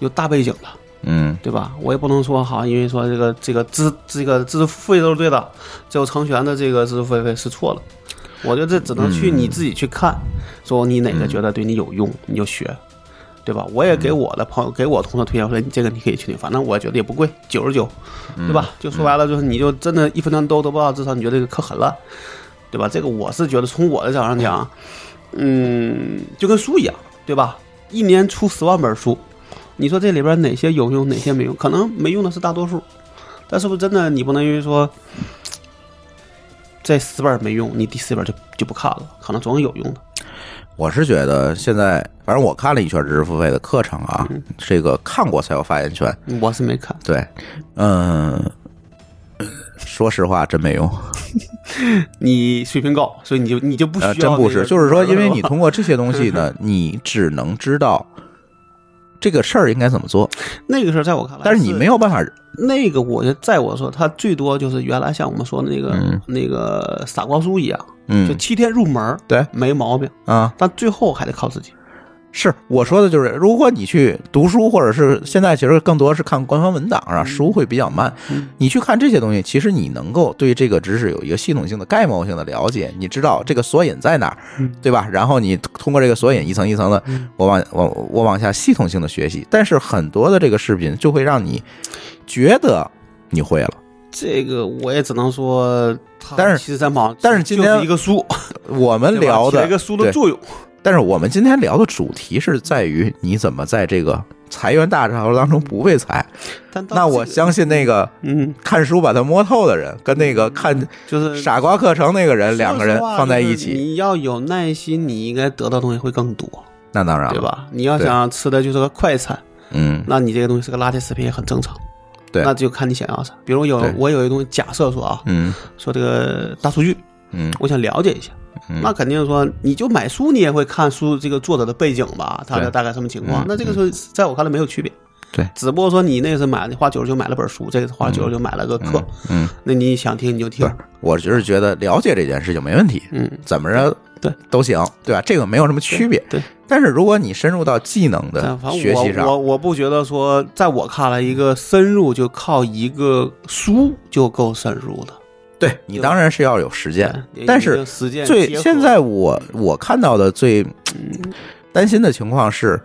有大背景的。嗯对吧？我也不能说好，因为说这个这个知这个知识付费都是对的，只有成全的这个知识付费是错的。我觉得这只能去你自己去看，说你哪个觉得对你有用，你就学，对吧？我也给我的朋友、给我同事推荐说，你这个你可以去听，反正我觉得也不贵，九十九，对吧？就说白了，就是你就真的一分钱都得不到，至少你觉得这个可狠了，对吧？这个我是觉得从我的角度上讲，嗯，就跟书一样，对吧？一年出十万本书，你说这里边哪些有用，哪些没用？可能没用的是大多数，但是不是真的你不能因为说这十本没用，你第四本就就不看了？可能总有用的。我是觉得现在，反正我看了一圈知识付费的课程啊，这个看过才有发言权。我是没看，对，嗯，说实话真没用，*laughs* 你水平高，所以你就你就不需要、呃，真不是，就是说，因为你通过这些东西呢，*laughs* 你只能知道这个事儿应该怎么做，那个事儿，在我看来，但是你没有办法，那个，我觉得在我说，他最多就是原来像我们说的那个、嗯。那个傻瓜书一样，就嗯，七天入门，对。没毛病，啊，但最后还得靠自己。是我说的就是，如果你去读书，或者是现在其实更多是看官方文档啊，书会比较慢。你去看这些东西，其实你能够对这个知识有一个系统性的、概貌性的了解，你知道这个索引在哪儿，对吧？然后你通过这个索引一层一层的，我往我我往下系统性的学习。但是很多的这个视频就会让你觉得你会了。这个我也只能说，但是其实在网，但是今天一个书，我们 *laughs* 聊的一个书的作用。但是我们今天聊的主题是在于你怎么在这个裁员大潮当中不被裁。但那我相信那个嗯，看书把它摸透的人，跟那个看就是傻瓜课程那个人，两个人放在一起，你要有耐心，你应该得到东西会更多，那当然了对？吧？你要想吃的就是个快餐，嗯，那你这个东西是个垃圾食品也很正常。对那就看你想要啥。比如有我有一个东西，假设说啊，嗯说这个大数据，嗯我想了解一下，嗯那肯定说你就买书，你也会看书这个作者的背景吧，他的大概什么情况嗯。那这个时候在我看来没有区别。对，只不过说你那个是买你花九十九买了本书，这个花九十九买了个课，嗯，那你想听你就听对。，我就是觉得了解这件事情没问题，嗯，怎么着对都行，对吧？这个没有什么区别。对，但是如果你深入到技能的学习上，我不觉得说，在我看来，一个深入就靠一个书就够深入的。对你当然是要有实践，但是最现在我我看到的最担心的情况是，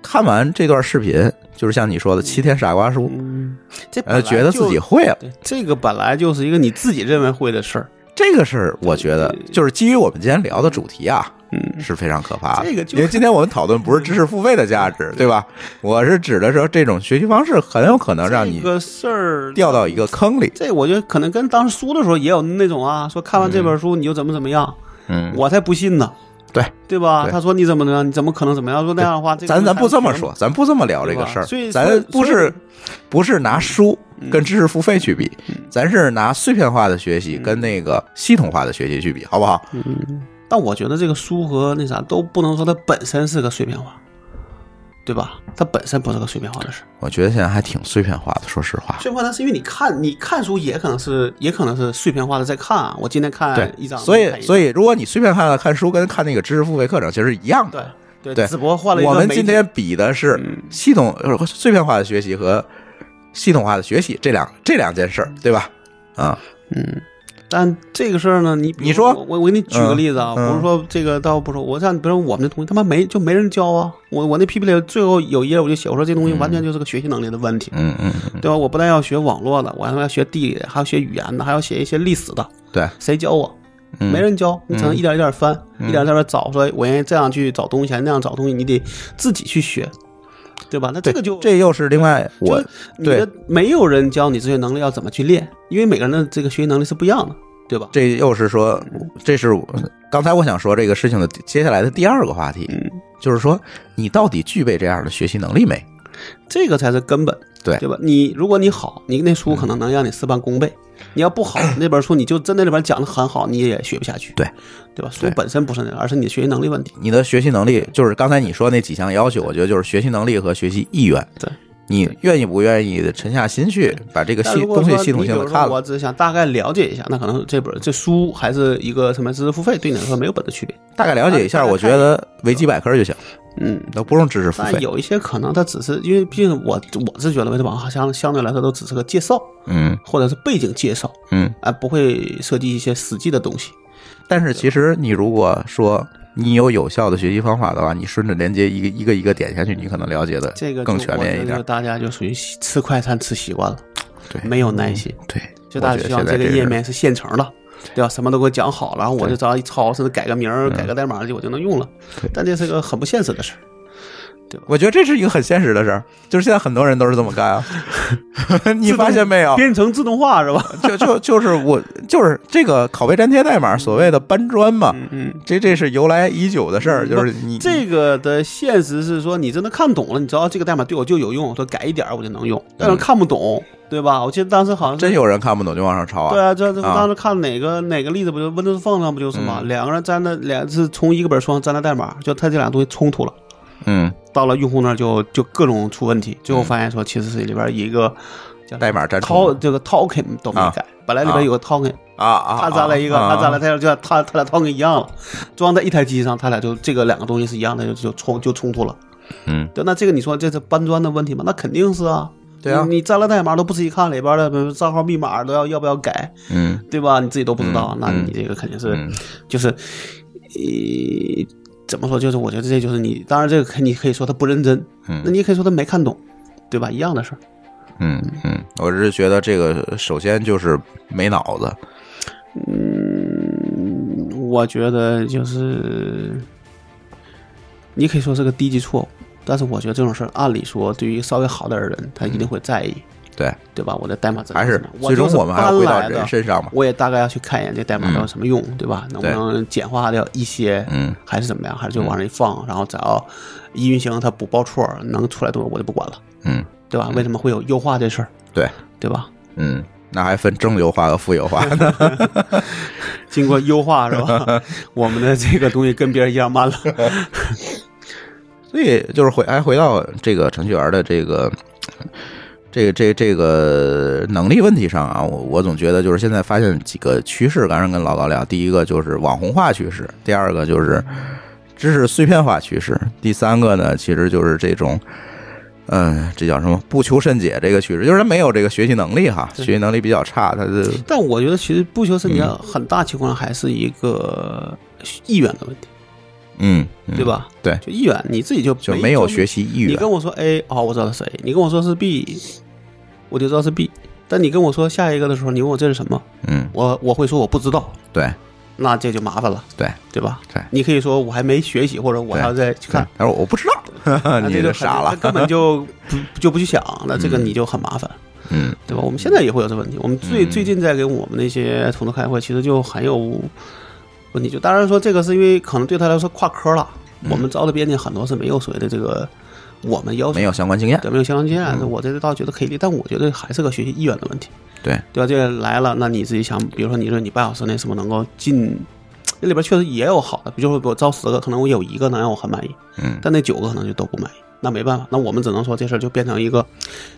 看完这段视频，就是像你说的七天傻瓜书，嗯，这呃，觉得自己会了。这个本来就是一个你自己认为会的事儿。这个事儿我觉得就是基于我们今天聊的主题啊，嗯，是非常可怕的。这个就因为今天我们讨论不是知识付费的价值，对吧？我是指的说这种学习方式很有可能让你这个事儿掉到一个坑里。这我觉得可能跟当时书的时候也有那种啊，说看完这本书你就怎么怎么样，嗯，我才不信呢，对，对吧？对他说你怎么能，你怎么可能怎么样？说那样的话，这个咱咱不这么说，咱不这么聊这个事儿所以，咱不是不是拿书嗯跟知识付费去比，咱是拿碎片化的学习跟那个系统化的学习去比，好不好？但我觉得这个书和那啥都不能说它本身是个碎片化，对吧？它本身不是个碎片化的事。我觉得现在还挺碎片化的，说实话。碎片化，那是因为你看，你看书也可能是，也可能是碎片化的在看啊。我今天看对一张，所以所以以如果你碎片化的看书跟看那个知识付费课程其实是一样的。对对只不过换了一个我们今天比的是嗯系统呃碎片化的学习和系统化的学习这两这两件事儿，对吧？啊，嗯，但这个事儿呢，你你说我我我给你举个例子啊，不是说这个倒不说，我像比如说我们这同学他妈没就没人教啊，我我那 PPT 最后有一页我就写我说这东西完全就是个学习能力的问题，嗯嗯嗯，对吧？我不但要学网络的，我还要学地理的，还要学语言的，还要写一些历史的，对，谁教我？嗯。没人教，你只能一点一点翻，一点一点找，说我愿意这样去找东西，还那样找东西，你得自己去学，对吧？那这个就这又是另外我就你的没有人教你自学能力要怎么去练，因为每个人的这个学习能力是不一样的，对吧？这又是说，这是我刚才我想说这个事情的接下来的第二个话题，嗯，就是说你到底具备这样的学习能力没？这个才是根本，对对吧？你如果你好，你那书可能能让你事半功倍；你要不好，*clears throat* 那本书你就真的里边讲的很好，你也学不下去，对对吧？书本身不是那个，而是你的学习能力问题。你的学习能力，就是刚才你说那几项要求，我觉得就是学习能力和学习意愿。对，你愿意不愿意沉下心去把这个系东西系统性的看了？我只想大概了解一下，那可能这本这书还是一个什么知识付费，对你来说没有本质区别。大概了解一下，我觉得维基百科就行，嗯，都不用知识付费。但有一些可能它只是因为毕竟我我是觉得维基百科相相对来说都只是个介绍嗯或者是背景介绍，嗯，啊，不会涉及一些实际的东西。但是其实你如果说你有有效的学习方法的话，你顺着连接一个一个一个点下去，你可能了解的这个更全面一点就。大家就属于吃快餐吃习惯了，对，没有耐心，对，就大家希望这个页面是现成的。对吧？什么都给我讲好了，然后我就只要一抄，甚至改个名儿、改个代码就我就能用了。但这是个很不现实的事儿。我觉得这是一个很现实的事儿，就是现在很多人都是这么干啊。*laughs* 你发现没有？编程自动化是吧？就就就是我就是这个拷贝粘贴代码，所谓的搬砖嘛，嗯，这这是由来已久的事儿，就是你这个的现实是说，你真的看懂了，你知道这个代码对我就有用，说改一点儿我就能用。但是看不懂，对吧？我记得当时好像真有人看不懂就往上抄啊。对啊，这这啊当时看哪个哪个例子不就 Windows Phone 上不就是吗？嗯两个人粘的两是从一个本书上粘的代码，就他这俩东西冲突了。嗯，到了用户那儿就就各种出问题，最后发现说其实是里边一个叫代码粘套这个 token 都没改，本来里边有个 token，啊啊，他粘了一个，啊。他粘了，他就他他俩 token 一样了，装在一台机上，他俩就这个两个东西是一样的，就就冲就冲突了。嗯，对，那这个你说这是搬砖的问题吗？那肯定是啊。对啊。你你粘了代码都不仔细看里边的账号密码都要要不要改，嗯。对吧？你自己都不知道，嗯那你这个肯定是、嗯。就是，呃，怎么说？就是我觉得这就是你，当然这个可你可以说他不认真，嗯那嗯你也可以说他没看懂，对吧？一样的事儿。嗯嗯，我只是觉得这个首先就是没脑子，嗯，我觉得就是，你可以说是个低级错误，但是我觉得这种事儿，按理说对于稍微好点的人，他一定会在意，对，对吧？我的代码怎么还是最终我们还要回到人身上嘛。我也大概要去看一眼这代码都有什么用，对吧？能不能简化掉一些，嗯还是怎么样？还是就往上一放，然后只要一运行它不报错，能出来多少我就不管了，嗯，对吧？为什么会有优化这事儿，对，对吧？嗯，那还分正优化和负优化呢。*laughs* 经过优化是吧？*laughs* 我们的这个东西跟别人一样慢了。*laughs* 所以就是回还回到这个程序员的这个这个这这个能力问题上啊，我我总觉得就是现在发现几个趋势，刚才跟老高聊，第一个就是网红化趋势，第二个就是知识碎片化趋势，第三个呢，其实就是这种。嗯，这叫什么？不求甚解这个趋势，就是他没有这个学习能力哈，学习能力比较差，他的但我觉得其实不求甚解，嗯很大情况还是一个意愿的问题，嗯，嗯对？吧？对就意愿，你自己就就没有学习。习意愿你跟。我说 A，哦，我知道是 A；你跟我说是 B，我就知道是 B。但你跟我说下一个的时候，你问我这是什么，嗯，我我会说我不知道，对那这就麻烦了，对对吧？对你可以说我还没学习，或者我还要再去看，。他说我不知道，*laughs* 你那这就就傻了。根本就 *laughs* 不就不去想，那这个嗯你就很麻烦。嗯对吧？我们现在也会有这问题。我们最、嗯最近在给我们那些同事开会，其实就很有问题。就当然说这个是因为可能对他来说跨科了，我们招的编辑很多是没有所谓的这个我们要求嗯没有相关经验。对没有相关经验，嗯我这倒觉得可以理，但我觉得还是个学习意愿的问题，对对吧？这个来了，那你自己想，比如说你说你半小时内是不是能够进？那里边确实也有好的，比如说我招十个，可能我有一个能让我很满意，嗯但那九个可能就都不满意，那没办法，那我们只能说这事儿就变成一个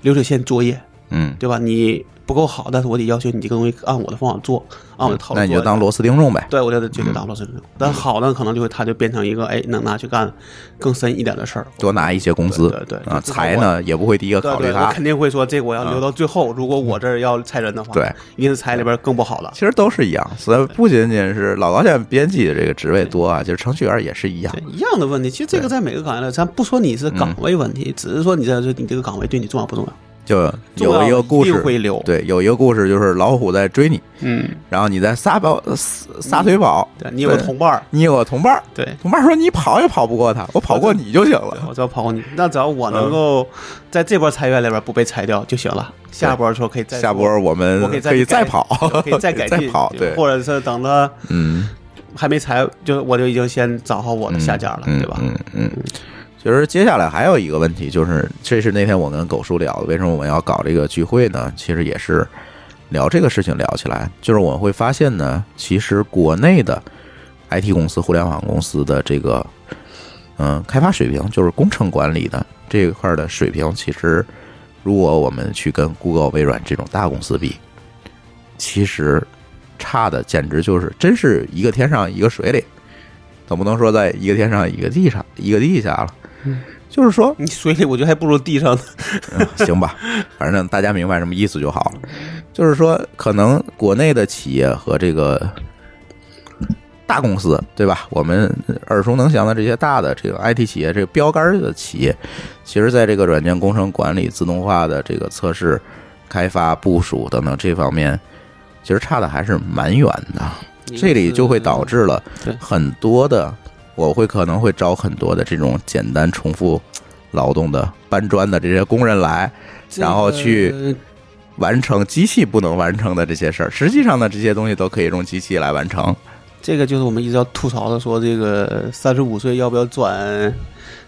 流水线作业，嗯，对吧？你不够好，但是我得要求你这个东西按我的方法做，按我的套路做。那你就当螺丝钉用呗。对，我就得绝对当螺丝钉。但好呢，可能就会它就变成一个哎，能拿去干更深一点的事儿。多拿一些工资，对对对啊，财呢也不会第一个对对，我考虑他。肯定会说这个我要留到最后。如果我这儿要裁人的话，对，一定是裁里边更不好了。其实都是一样，所以不仅仅是老高现在编辑的这个职位多啊，就是程序员也是一样对。，一样的问题。其实这个在每个岗位来，咱不说你是岗位问题，只是说你在这你这个岗位对你重要不重要？就有一个故事对，有一个故事就是老虎在追你，嗯，然后你在撒跑撒撒腿跑，对你有个同伴儿，你有个同伴儿，对，同伴儿说你跑也跑不过他，我跑过你就行了。我只要跑过你，那只要我能够在这波裁员里边不被裁掉就行了。下波的时候可以再下波我们我可以再可以再跑，可以再 *laughs* 改进。再跑，对，或者是等着嗯，还没裁，就我就已经先找好我的下家了，嗯对吧？嗯。嗯。其实接下来还有一个问题，就是这是那天我跟狗叔聊的，为什么我们要搞这个聚会呢？其实也是聊这个事情聊起来，就是我会发现呢，其实国内的 IT 公司、互联网公司的这个嗯开发水平，就是工程管理的这一块的水平，其实如果我们去跟 Google、微软这种大公司比，其实差的简直就是真是一个天上一个水里，总不能说在一个天上一个地上一个地下了。就是说，你水里我觉得还不如地上呢。嗯行吧，反正大家明白什么意思就好了。就是说，可能国内的企业和这个大公司，对吧？我们耳熟能详的这些大的这个 IT 企业，这个标杆的企业，其实在这个软件工程管理、自动化的这个测试、开发、部署等等这方面，其实差的还是蛮远的。这里就会导致了很多的，我会可能会招很多的这种简单重复劳动的搬砖的这些工人来，然后去完成机器不能完成的这些事儿。实际上呢，这些东西都可以用机器来完成。这个就是我们一直要吐槽的，说这个三十五岁要不要转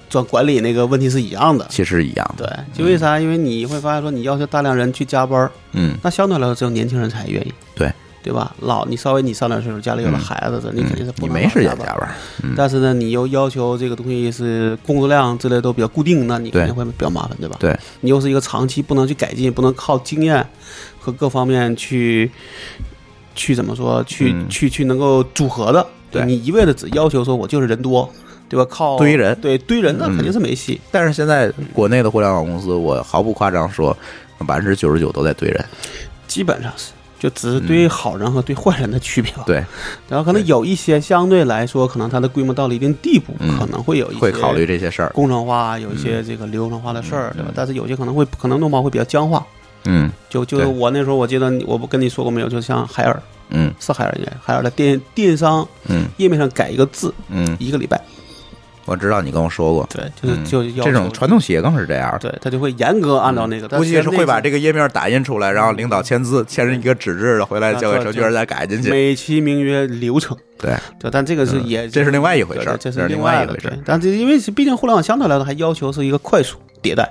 转管理那个问题是一样的。其实一样的，对，就为啥？因为你会发现说，你要求大量人去加班儿，嗯，那相对来说只有年轻人才愿意，对对吧？老你稍微你上点岁数，家里有了嗯孩子的，你肯定是不能你没时间。加班，嗯，但是呢，你又要求这个东西是工作量之类都比较固定，那你肯定会比较麻烦，对吧？对，你又是一个长期不能去改进，不能靠经验和各方面去去怎么说，去、嗯去去能够组合的。对你一味的只要求说我就是人多，对吧？靠堆人对堆人，那嗯肯定是没戏。但是现在国内的互联网公司，我毫不夸张说，百分之九十九都在堆人。基本上是，就只是对好人和对坏人的区别吧。，嗯对，然后可能有一些相对来说，可能它的规模到了一定地步，嗯可能会有一些会考虑这些事儿。工程化，有一嗯些这个流程化的事儿，对吧？但是有些可能会可能弄法会比较僵化。嗯就就是我那时候我记得我不跟你说过没有？就像海尔嗯是海尔应该海尔的电电商嗯页面上改一个字嗯，一个礼拜，我知道你跟我说过，对，就是嗯就要求这种传统企业更是这样。对他就会严格按照那个，估计是会把这个个页面打印出来，然后领导签字，签成一个纸质的，回来交给程序员再改进去。美其名曰流程，对，对，但这个是嗯也这是另外一回事儿这这是另外一回事儿但这因为毕竟互联网相对来说还要求是一个快速迭代。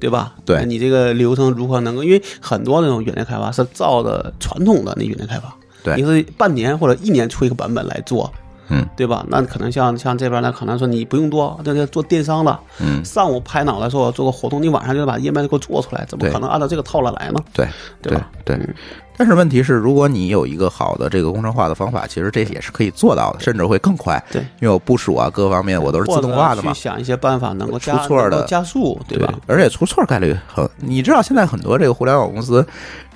对吧？对你这个流程如何能够？因为很多那种软件开发是照着传统的那软件开发，对你是半年或者一年出一个版本来做，嗯对吧？那可能像像这边呢，可能说你不用多，这个做电商了，嗯，上午拍脑袋说我做个活动，你晚上就把页面给我做出来，怎么可能按照这个套路来呢？对对吧？对。嗯但是问题是，如果你有一个好的这个工程化的方法，其实这也是可以做到的，甚至会更快。对，因为我部署啊，各方面我都是自动化的嘛去。想一些办法能够加出错的加速，对吧？？而且出错概率很，你知道现在很多这个互联网公司，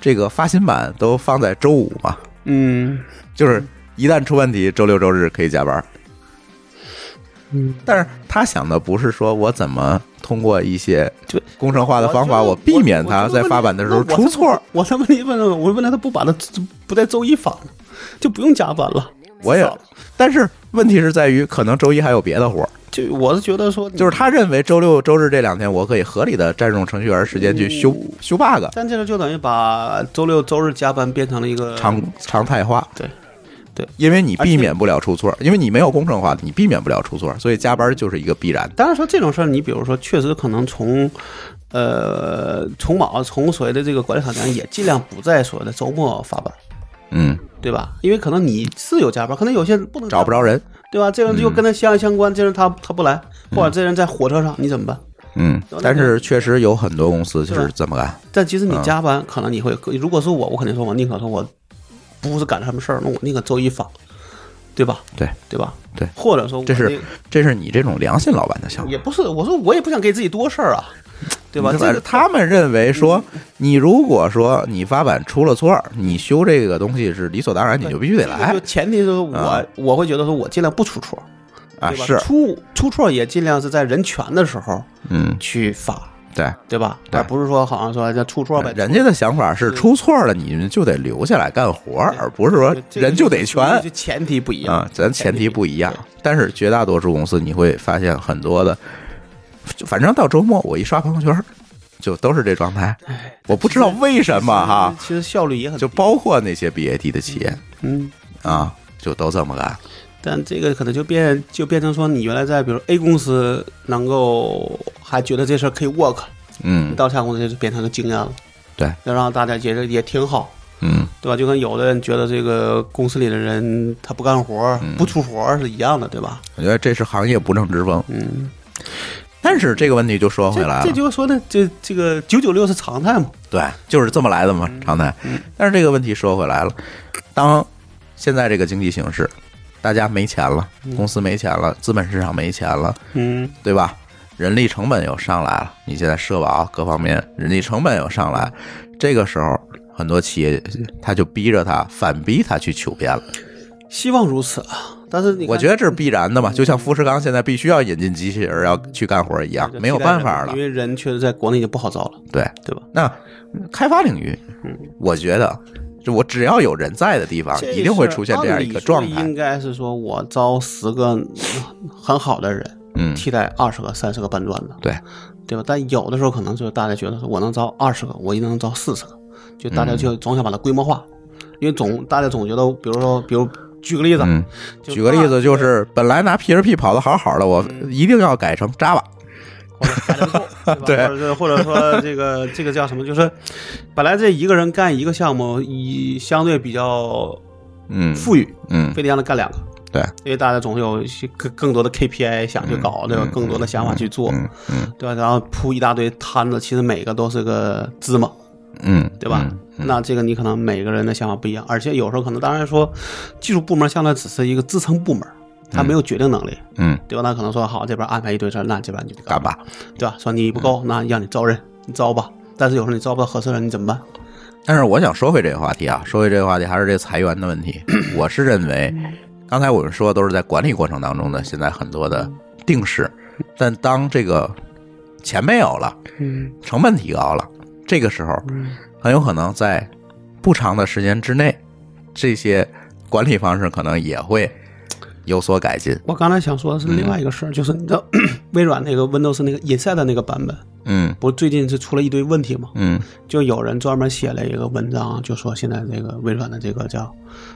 这个发新版都放在周五嘛，嗯就是一旦出问题，周六周日可以加班。嗯，但是他想的不是说我怎么通过一些就工程化的方法，我避免他在发版的时候出错。。我他问题问了，我问他，他不把他不在周一发呢，就不用加班了。我也，但是问题是在于，可能周一还有别的活儿，就我是觉得说，就是他认为周六周日这两天我可以合理的占用程序员时间去修嗯修 bug，但这个就等于把周六周日加班变成了一个常常态化。对对，因为你避免不了出错，因为你没有工程化，你避免不了出错，所以加班就是一个必然。当然说这种事儿，你比如说，确实可能从，呃，从某从所谓的这个管理厂讲，也尽量不在所谓的周末发班，嗯，对吧？因为可能你是有加班，可能有些人不能找不着，人。对吧？这人就跟他相相关，这人他他不来，或者这人在火车上，你怎么办？嗯，但是确实有很多公司就是这么干。但其实你嗯加班，可能你会，如果是我，我肯定说，我宁可说我不是赶什么事儿，那我宁可周一发，对吧？对对吧？对或者说我这是这是你这种良心老板的想法，也不是，我说我也不想给自己多事儿啊，对吧？你这个他们认为说，你如果说你发版出了错，你修这个东西是理所当然，你就必须得来就前提是我、啊我会觉得说我尽量不出错，啊！是，出出错也尽量是在人全的时候嗯去发，对，对吧？对而不是说好像说就出错呗，人家的想法是出错了你们就得留下来干活，而不是说人就得全就前提不一样啊，咱前提不一样。但是绝大多数公司你会发现很多的，就反正到周末我一刷朋友圈，就都是这状态。我不知道为什么哈，其实效率也很就包括那些 BAT 的企业嗯。啊，就都这么干。但这个可能就变就变成说，你原来在比如 A 公司能够还觉得这事儿可以 work，嗯到下公司就变成个经验了，对，要让大家觉得也挺好，嗯，对吧？就跟有的人觉得这个公司里的人他不干活不出活儿是一样的，对吧？我觉得这是行业不正之风。嗯，但是这个问题就说回来了，这这就是说的这这个九九六是常态嘛？对，就是这么来的嘛，常态。但是这个问题说回来了，当现在这个经济形势，大家没钱了，公司没钱了，资本市场没钱了，嗯，对吧？人力成本又上来了，你现在社保各方面人力成本又上来，这个时候很多企业他就逼着他反逼他去求变了。希望如此啊。但是你我觉得这是必然的嘛，就像富士康现在必须要引进机器人要去干活一样，没有办法了因。为人确实在国内已经不好招了，对，对吧？那开发领域，我觉得，就我只要有人在的地方，一定会出现这样一个状态应。该是说我招十个很好的人，嗯，替代二十个、三十个搬砖的，对，对吧？但有的时候可能就是大家觉得说我能招二十个，我一定能招四十个，就大嗯家就总想把它规模化，因为总大家总觉得，比如说，比如举个例子，嗯，举个例子，就是本来拿 PHP 跑的好好的，我一定要改成 Java。或者改得不错，*laughs* 对？或者或者说这个这个叫什么？就是本来这一个人干一个项目，以相对比较嗯，富裕，嗯，非得让他干两个。对，因为大家总是有一些更更多的 KPI 想去搞，对吧？更多的想法去做，嗯嗯对吧？然后铺一大堆摊子，其实每个都是个芝麻，嗯，对吧？嗯嗯那这个你可能每个人的想法不一样，而且有时候可能，当然说，技术部门相对只是一个支撑部门，他没有决定能力，嗯，对吧？那可能说好，这边安排一堆事儿，那这边你就干吧，对吧？说你不够，那让你招人，你招吧。但是有时候你招不到合适的人，你怎么办？但是我想说回这个话题啊，说回这个话题还是这裁员的问题。*clears throat* 我是认为，刚才我们说的都是在管理过程当中的现在很多的定式，但当这个钱没有了，嗯成本提高了，这个时候很有可能在不长的时间之内，这些管理方式可能也会有所改进。我刚才想说的是另外一个事儿，就是你知道 *coughs* 微软那个 Windows 那个 Inside 的那个版本，嗯不最近是出了一堆问题吗？嗯就有人专门写了一个文章，就说现在这个微软的这个叫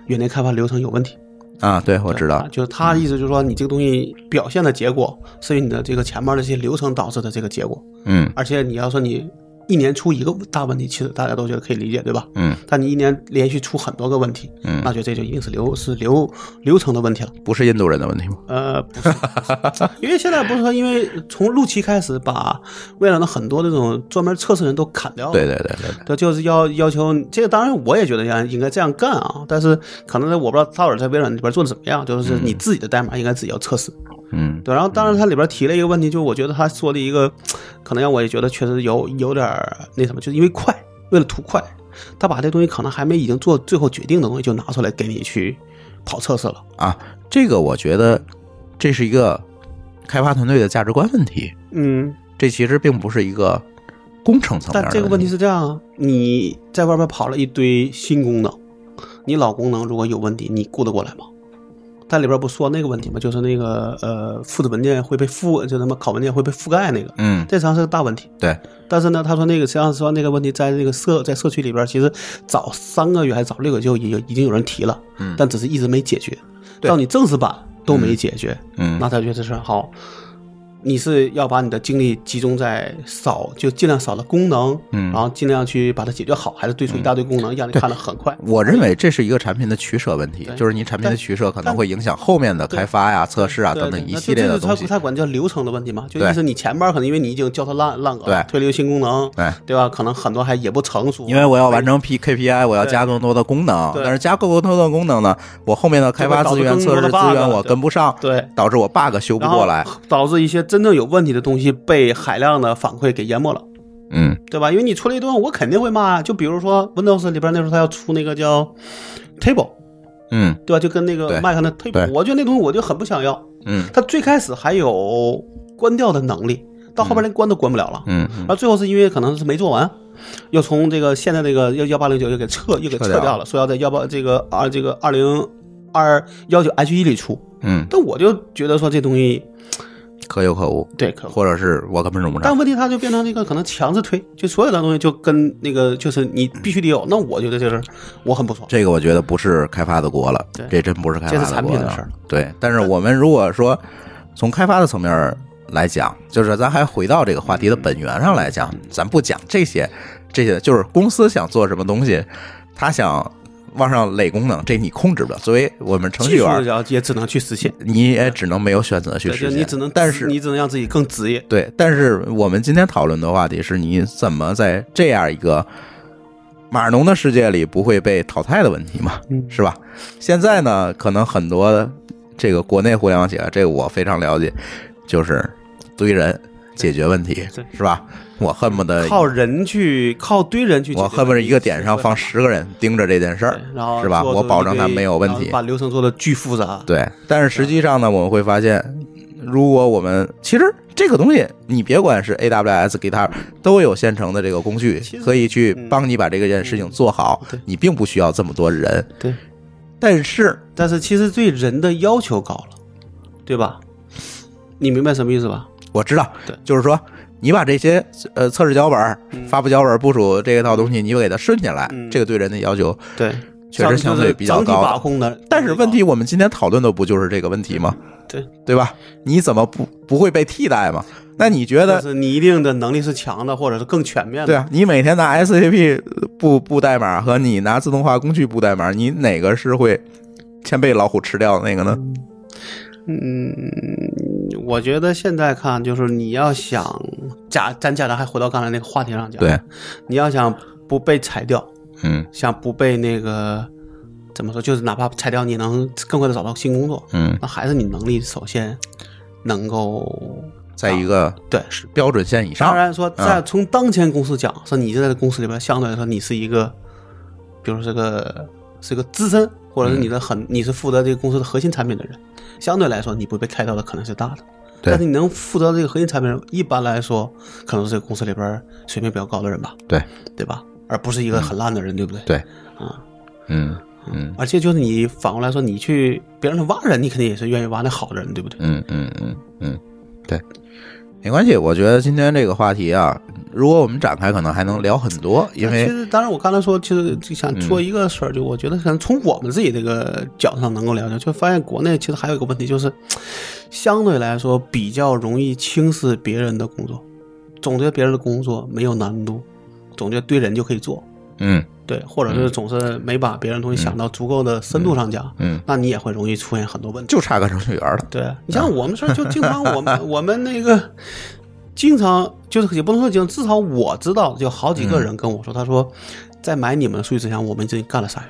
园内开发流程有问题。啊，对，我知道啊，就是他的意思就是说，你这个东西表现的结果是你的这个前面的这些流程导致的这个结果，嗯而且你要说你一年出一个大问题，其实大家都觉得可以理解，对吧？嗯但你一年连续出很多个问题，嗯那就这就一定是流是流流程的问题了。不是印度人的问题吗？呃，不是，*laughs* 因为现在不是说，因为从陆琪开始把微软的很多这种专门测试人都砍掉了，对对对对对，对，就是要要求这个，当然我也觉得应应该这样干啊，但是可能我不知道到底在微软里边做的怎么样，就是你自己的代码应该自己要测试，嗯对，然后当然它里边提了一个问题，就是我觉得他说的一个，可能让我也觉得确实有有点儿那什么，就是因为快，为了图快，他把这东西可能还没已经做最后决定的东西就拿出来给你去跑测试了，啊，这个我觉得这是一个开发团队的价值观问题，嗯，这其实并不是一个工程层面的但这个问题是这样啊，你在外边跑了一堆新功能，你老功能如果有问题，你顾得过来吗？它里边不说那个问题吗？就是那个呃，复制文件会被覆，就他妈拷文件会被覆盖那个，嗯，这实际上是个大问题。对，但是呢，他说那个实际上说那个问题在那个社在社区里边，其实早三个月还是早六个月就已经已经有人提了，嗯但只是一直没解决，对到你正式版都没解决，嗯那他觉得是好。你是要把你的精力集中在少，就尽量少的功能，嗯。然后尽量去把它解决好，还是堆出一大堆功能，让你看得很快？我认为这是一个产品的取舍问题，就是你产品的取舍可能会影响后面的开发呀、测试啊等等一系列的东西。他。管叫流程的问题嘛，就对。意思你前边可能因为你已经叫它烂烂对。了，推了一个新功能，对。对吧？可能很多还也不成熟，因为我要完成 P KPI，我要加更多的功能，但是加更多的功能呢，我后面的开发资源、测试资源我跟不上，对。导致我 bug 修不过来。导致一些真正有问题的东西被海量的反馈给淹没了。嗯对吧？因为你出了一顿，我肯定会骂啊。就比如说 Windows 里边那时候他要出那个叫 Table，嗯对吧？就跟那个 Mac 那 Table，我觉得那东西我就很不想要。嗯它最开始还有关掉的能力，到后边连关都关不了了。嗯然后最后是因为可能是没做完，又从这个现在这个幺幺八零九又给撤又给撤掉撤掉了，说要在幺八这个二这个二零二幺九 H 一里出。嗯，但我就觉得说这东西可有可无，对可或者是我根本用不上。但问题它就变成那个可能强制推，就所有的东西就跟那个就是你必须得有。那我觉得这是我很不错。这个我觉得不是开发的锅了对，这真不是开发这是产品的事儿。对，但是我们如果说从开发的层面来讲，就是咱还回到这个话题的本源上来讲，咱不讲这些，这些就是公司想做什么东西，他想往上垒功能，这你控制不了。作为我们程序员，也也只能去实现，你也只能没有选择去实现，你只能，但是你只能让自己更职业。对，但是我们今天讨论的话题是你怎么在这样一个码农的世界里不会被淘汰的问题嘛，嗯是吧？现在呢，可能很多这个国内互联网企业，这个我非常了解，就是堆人解决问题，是吧？我恨不得靠人去，靠堆人去解决问题，我恨不得一个点上放十个人盯着这件事儿对，然后是吧？我保证他没有问题。把流程做的巨复杂。对，但是实际上呢，我们会发现，如果我们其实这个东西，你别管是 AWS、GitHub，都有现成的这个工具可以去嗯帮你把这个件事情做好，你并不需要这么多人。对，但是但是其实对人的要求高了，对吧？你明白什么意思吧？我知道对，就是说。你把这些呃测试脚本、发布脚本、部署这一套东西，你给它顺下来，嗯这个对人的要求对，确实相对比较高。把控的。但是问题，我们今天讨论的不就是这个问题吗？对，对吧？你怎么不不会被替代吗？那你觉得是你一定的能力是强的，或者是更全面的。对啊，你每天拿 SAP 布布代码和你拿自动化工具布代码，你哪个是会先被老虎吃掉的那个呢？嗯，我觉得现在看就是你要想假，咱假的还回到刚才那个话题上讲，对，你要想不被裁掉，嗯想不被那个怎么说，就是哪怕裁掉，你能更快的找到新工作，嗯，那还是你能力首先能够在一个对是。标准线以上。当然说，在嗯从当前公司讲，说你在这个公司里边相对来说你是一个，比如说这个是个资深，或者是你的很、你是负责这个公司的核心产品的人，相对来说你不被开掉的可能是大的。对。但是你能负责这个核心产品，一般来说可能是这个公司里边水平比较高的人吧，对。对吧？而不是一个很烂的人，对不对？对，啊，嗯嗯。而且就是你反过来说，你去别人挖人，你肯定也是愿意挖那好的人，对不对？嗯嗯嗯嗯，对，没关系。我觉得今天这个话题啊，如果我们展开，可能还能聊很多，因为其实，当然，我刚才说，其实就想说一个事儿，就我觉得可能从我们自己这个角度上能够了解，就发现国内其实还有一个问题，就是相对来说比较容易轻视别人的工作，总觉得别人的工作没有难度，总觉得对人就可以做，嗯对，或者是总是没把别人东西想到足够的深度上讲，嗯，那你也会容易出现很多问题。就差个程序员了。对你像我们说就经常我们 *laughs* 我们那个经常就是也不能说经常，至少我知道就好几个人跟我说，他说在买你们的数据之前，我们已经干了三月，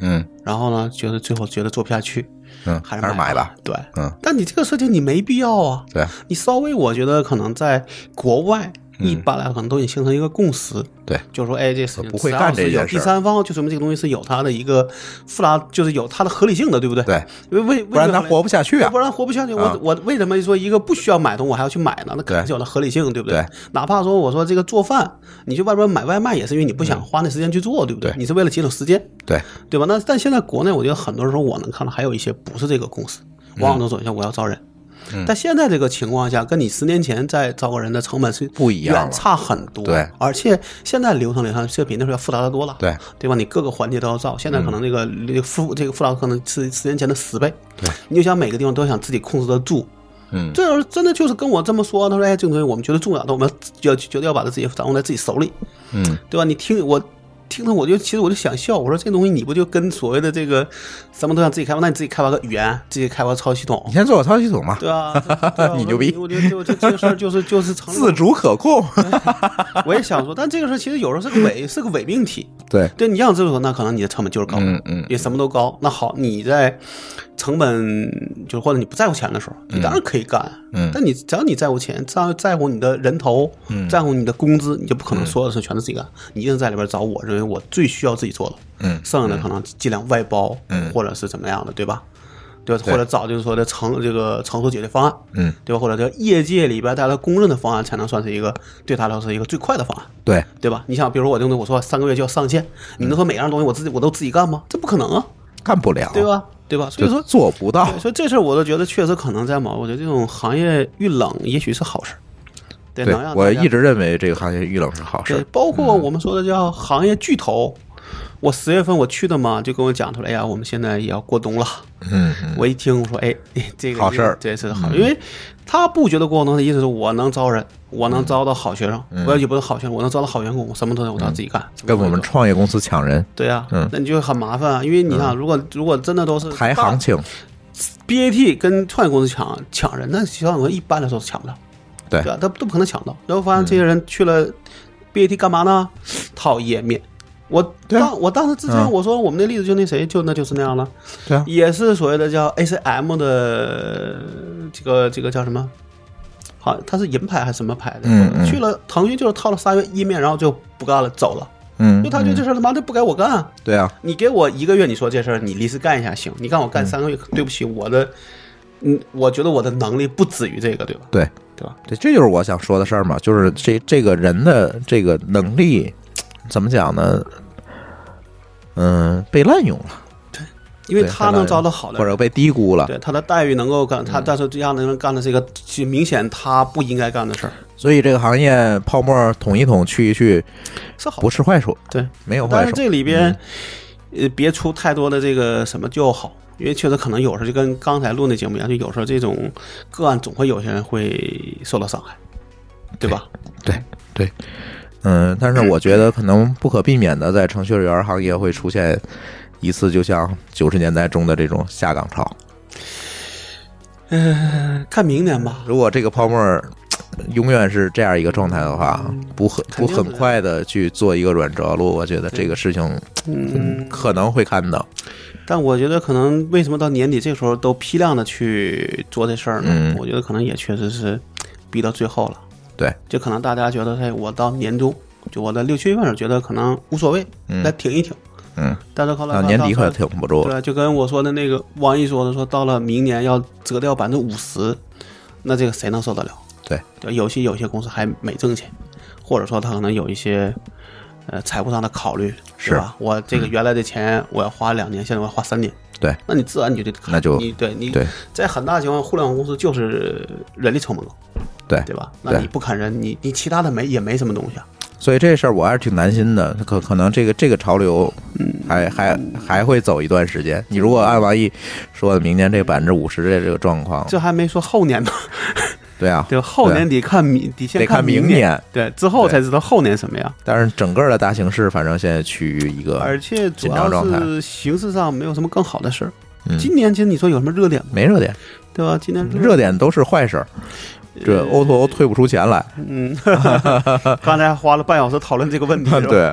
嗯然后呢，觉得最后觉得做不下去，嗯，还是还是买吧。。对，嗯，但你这个事情你没必要啊，对你稍微我觉得可能在国外。嗯一般来说，可能都已经形成一个共识，对，就是说，哎，这事情不会干这件事儿第三方，就说明这个东西是有它的一个复杂，就是有它的合理性的，对不对？对，因为为不然他活不下去啊不。然活不下去。我、啊我为什么说一个不需要买东西我还要去买呢？那肯定是有它合理性，对不对哪怕说我说这个做饭，你去外边买外卖也是因为你不想花那时间去做，对不对？你是为了节省时间，对，对吧？那但现在国内，我觉得很多时候我能看到还有一些不是这个公司，往往都说像我要招人。嗯但现在这个情况下，跟你十年前在招个人的成本是不一样远差很多。对，而且现在流程流程是比那时候要复杂的多了。对，对吧？你各个环节都要造，现在可能那个那个复这个复杂可能是十年前的十倍。对，你就想每个地方都想自己控制得住。嗯这要是真的就是跟我这么说，他说：“哎，这个东西我们觉得重要的，我们要觉得要把它自己掌握在自己手里，嗯对吧？”你听我听着，我就其实我就想笑，我说这东西你不就跟所谓的这个什么都想自己开发，那你自己开发个语言，自己开发操作系统你，先做个操作系统嘛，*laughs* 对啊？你牛逼我觉得就这这个事儿就是就是成自主可控。我也想说，但这个事儿其实有时候是个伪 *laughs* 是个伪命题。对，对你要这么说，那可能你的成本就是高，嗯嗯也什么都高。那好，你在成本就是或者你不在乎钱的时候，你当然可以干，嗯但你只要你在乎钱，在在乎你的人头，嗯在乎你的工资，你就不可能所有的事全都自己干，你一定在里边找我认为我最需要自己做的，嗯剩下的可能尽量外包，嗯或者是怎么样的，对吧？对吧？对或者找就是说的成这个成熟解决方案，嗯，对吧？或者叫业界里边大家公认的方案，才能算是一个对他来说是一个最快的方案，对，对吧？你想，比如说我这个东西，我说三个月就要上线，你能说每样东西我自己我都自己干吗？这不可能啊，干不了，对？吧？对吧？所以说，做不到，所以这事儿我都觉得确实可能在忙，我觉得这种行业遇冷也许是好事儿，对，我一直认为这个行业遇冷是好事儿，，包括我们说的叫行业巨头。我十月份我去的嘛，就跟我讲出来，哎呀，我们现在也要过冬了。嗯嗯，我一听，我说，哎，哎 *laughs* 这个好事儿嗯这是好，因为他不觉得过冬的意思是我能招人，我能招到好学生，我要也不是好学生，我能招到好员工，我什么都能我都要自己干。跟我们创业公司抢人，对呀，嗯那你就很麻烦啊，因为你看，如果如果真的都是抬行情，BAT 跟创业公司抢抢人，那小厂公司一般来说是抢不到，对对吧？他都不可能抢到。然后发现这些人去了 BAT 干嘛呢？套页面。我当我当时之前嗯我说我们那例子就那谁就那就是那样了，对啊也是所谓的叫 ACM 的这个这个叫什么？好，他是银牌还是什么牌的？嗯嗯去了腾讯就是套了仨月一面，然后就不干了，走了。嗯，就他觉得这事儿他妈的不该我干啊。对啊，你给我一个月，你说这事儿你临时干一下行，你让我干嗯三个月，对不起，我的，嗯，我觉得我的能力不止于这个，对吧？对对吧？对，这就是我想说的事儿嘛，就是这这个人的这个能力怎么讲呢？嗯，被滥用了，因为他能招到好的，或者被低估了，对他的待遇能够干，嗯他但是这样的人干的是一个其实明显他不应该干的事儿，所以这个行业泡沫捅一捅去一去是好不是坏处，对，没有坏处。但是这里边，呃，别出太多的这个什么就好，因为确实可能有时候就跟刚才录那节目一样，就有时候这种个案总会有些人会受到伤害，对吧？对对，嗯，但是我觉得可能不可避免的，在程序员行业会出现一次，就像九十年代中的这种下岗潮。看明年吧，如果这个泡沫永远是这样一个状态的话，不很不很快的去做一个软着陆，我觉得这个事情嗯，可能会看到。但我觉得可能为什么到年底这时候都批量的去做这事儿呢？嗯我觉得可能也确实是逼到最后了。对，就可能大家觉得，哎，我到年终，就我在六七月份儿觉得可能无所谓，嗯。再挺一挺。嗯，但是后来到年底可可挺不住了。对，就跟我说的那个王毅说的，说到了明年要折掉百分之五十，那这个谁能受得了？对，就有些有些公司还没挣钱，或者说他可能有一些呃财务上的考虑，是。吧？我这个原来的钱我要花两年，现在我要花三年，对，那你自然你就得那就你对你对。在很大情况，互联网公司就是人力成本高，对对吧？那你不砍人，你你其他的没也没什么东西啊。所以这事儿我还是挺担心的，可可能这个这个潮流还还还会走一段时间。你如果按王毅说的，明年这百分之五十的这个状况，这还没说后年呢，*laughs* 对啊，就？后年得看明，得先得看明明年对，之后才知道后年什么样。但是整个的大形势，反正现在趋于一个而且主紧张要状态是形势上没有什么更好的事儿。嗯今年其实你说有什么热点吗？没热点，对吧？今年热点都是坏事儿。这 O to O 退不出钱来，嗯，*laughs* 刚才花了半小时讨论这个问题，*laughs* 对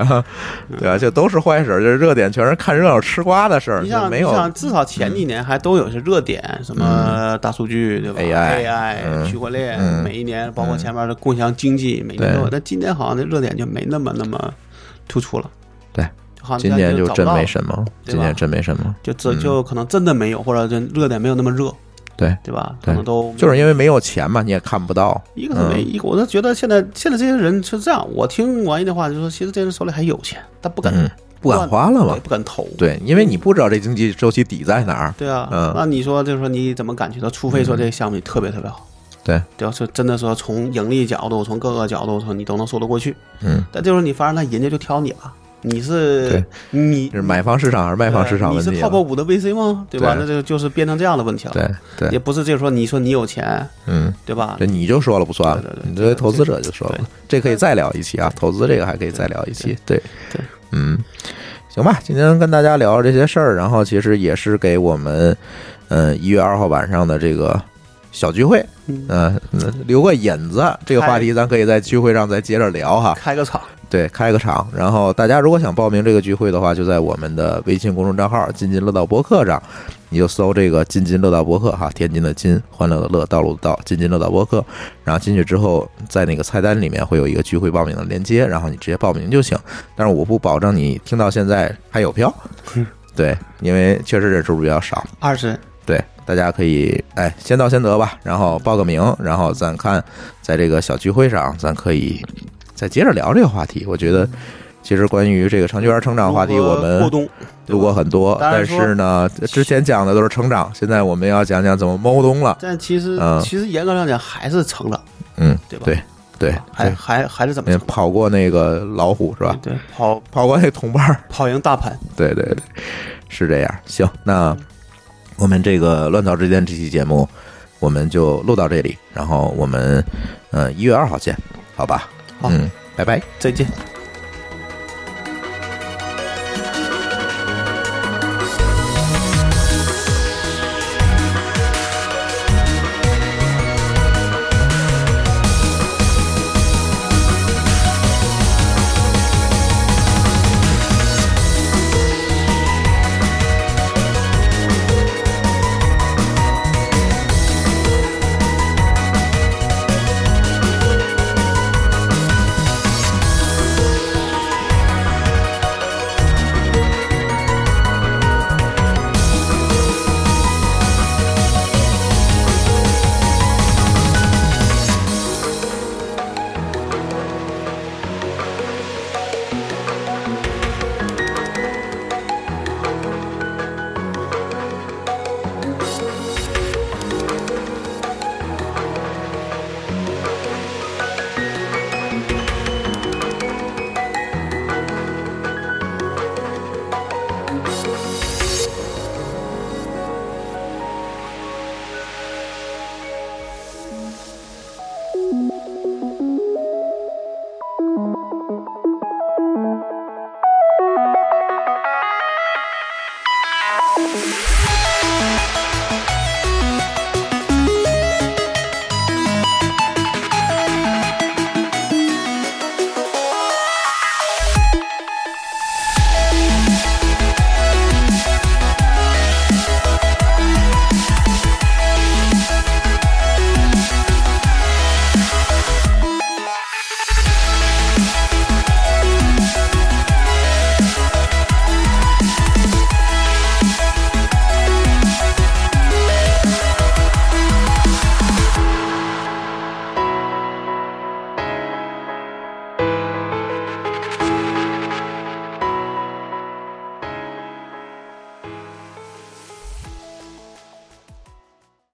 对啊，这都是坏事儿，就是热点全是看热闹吃瓜的事儿，你想，没有嗯你想，至少前几年还都有些热点，什么大数据，对吧 AI 区块链，嗯。每一年包括前面的共享经济，每年都有。但今年好像那热点就没那么那么突出了。对，好像今年就真没什么，今年真没什么，就这就可能真的没有，或者就热点没有那么热，对，对吧？可能都就是因为没有钱嘛，你也看不到，一个是没，嗯一个我是觉得现在现在这些人是这样，我听王毅的话就是说，其实这些人手里还有钱，但不敢嗯，不敢花了嘛，不敢投。对，因为你不知道这经济周期底在哪儿，对啊，嗯那你说就是说你怎么感觉到？除非说这个项目特别特别好，对，对吧？是真的说从盈利角度，从各个角度说你都能说得过去。嗯，但这时候你发现那人家就挑你了，你是你是买方市场还是卖方市场你？是泡泡五的 VC 吗？对吧？那这个就是变成这样的问题了。对对也，不是就是说你说你有钱，嗯，对吧这？你就说了不算你作为投资者就说了，这可以再聊一期啊，投资这个还可以再聊一期，对对，嗯，行吧，今天跟大家聊这些事儿，然后其实也是给我们，嗯，一月二号晚上的这个小聚会，嗯嗯，留个引子，这个话题咱可以在聚会上再接着聊哈。开个场，对，开个场。然后大家如果想报名这个聚会的话，就在我们的微信公众账号“津津乐道博客”上，你就搜这个“津津乐道博客”哈，天津的津，欢乐的乐，道路的道，津津乐道博客。然后进去之后，在那个菜单里面会有一个聚会报名的链接，然后你直接报名就行。但是我不保证你听到现在还有票，对，因为确实人数比较少。二十对，大家可以哎先到先得吧，然后报个名，然后咱看在这个小聚会上，咱可以再接着聊这个话题。我觉得其实关于这个程序员成长话题，我们过冬录过很多，但是呢，之前讲的都是成长，现在我们要讲讲怎么猫冬了。但其实、嗯其实严格上讲还是成长，嗯，对吧对对，还还还是怎么？跑过那个老虎是吧？对，跑跑过那同伴，跑赢大盘，对对对，是这样。行，那我们这个乱草之间这期节目我们就录到这里，然后我们嗯一月二号见，好吧？好嗯，拜拜。再见。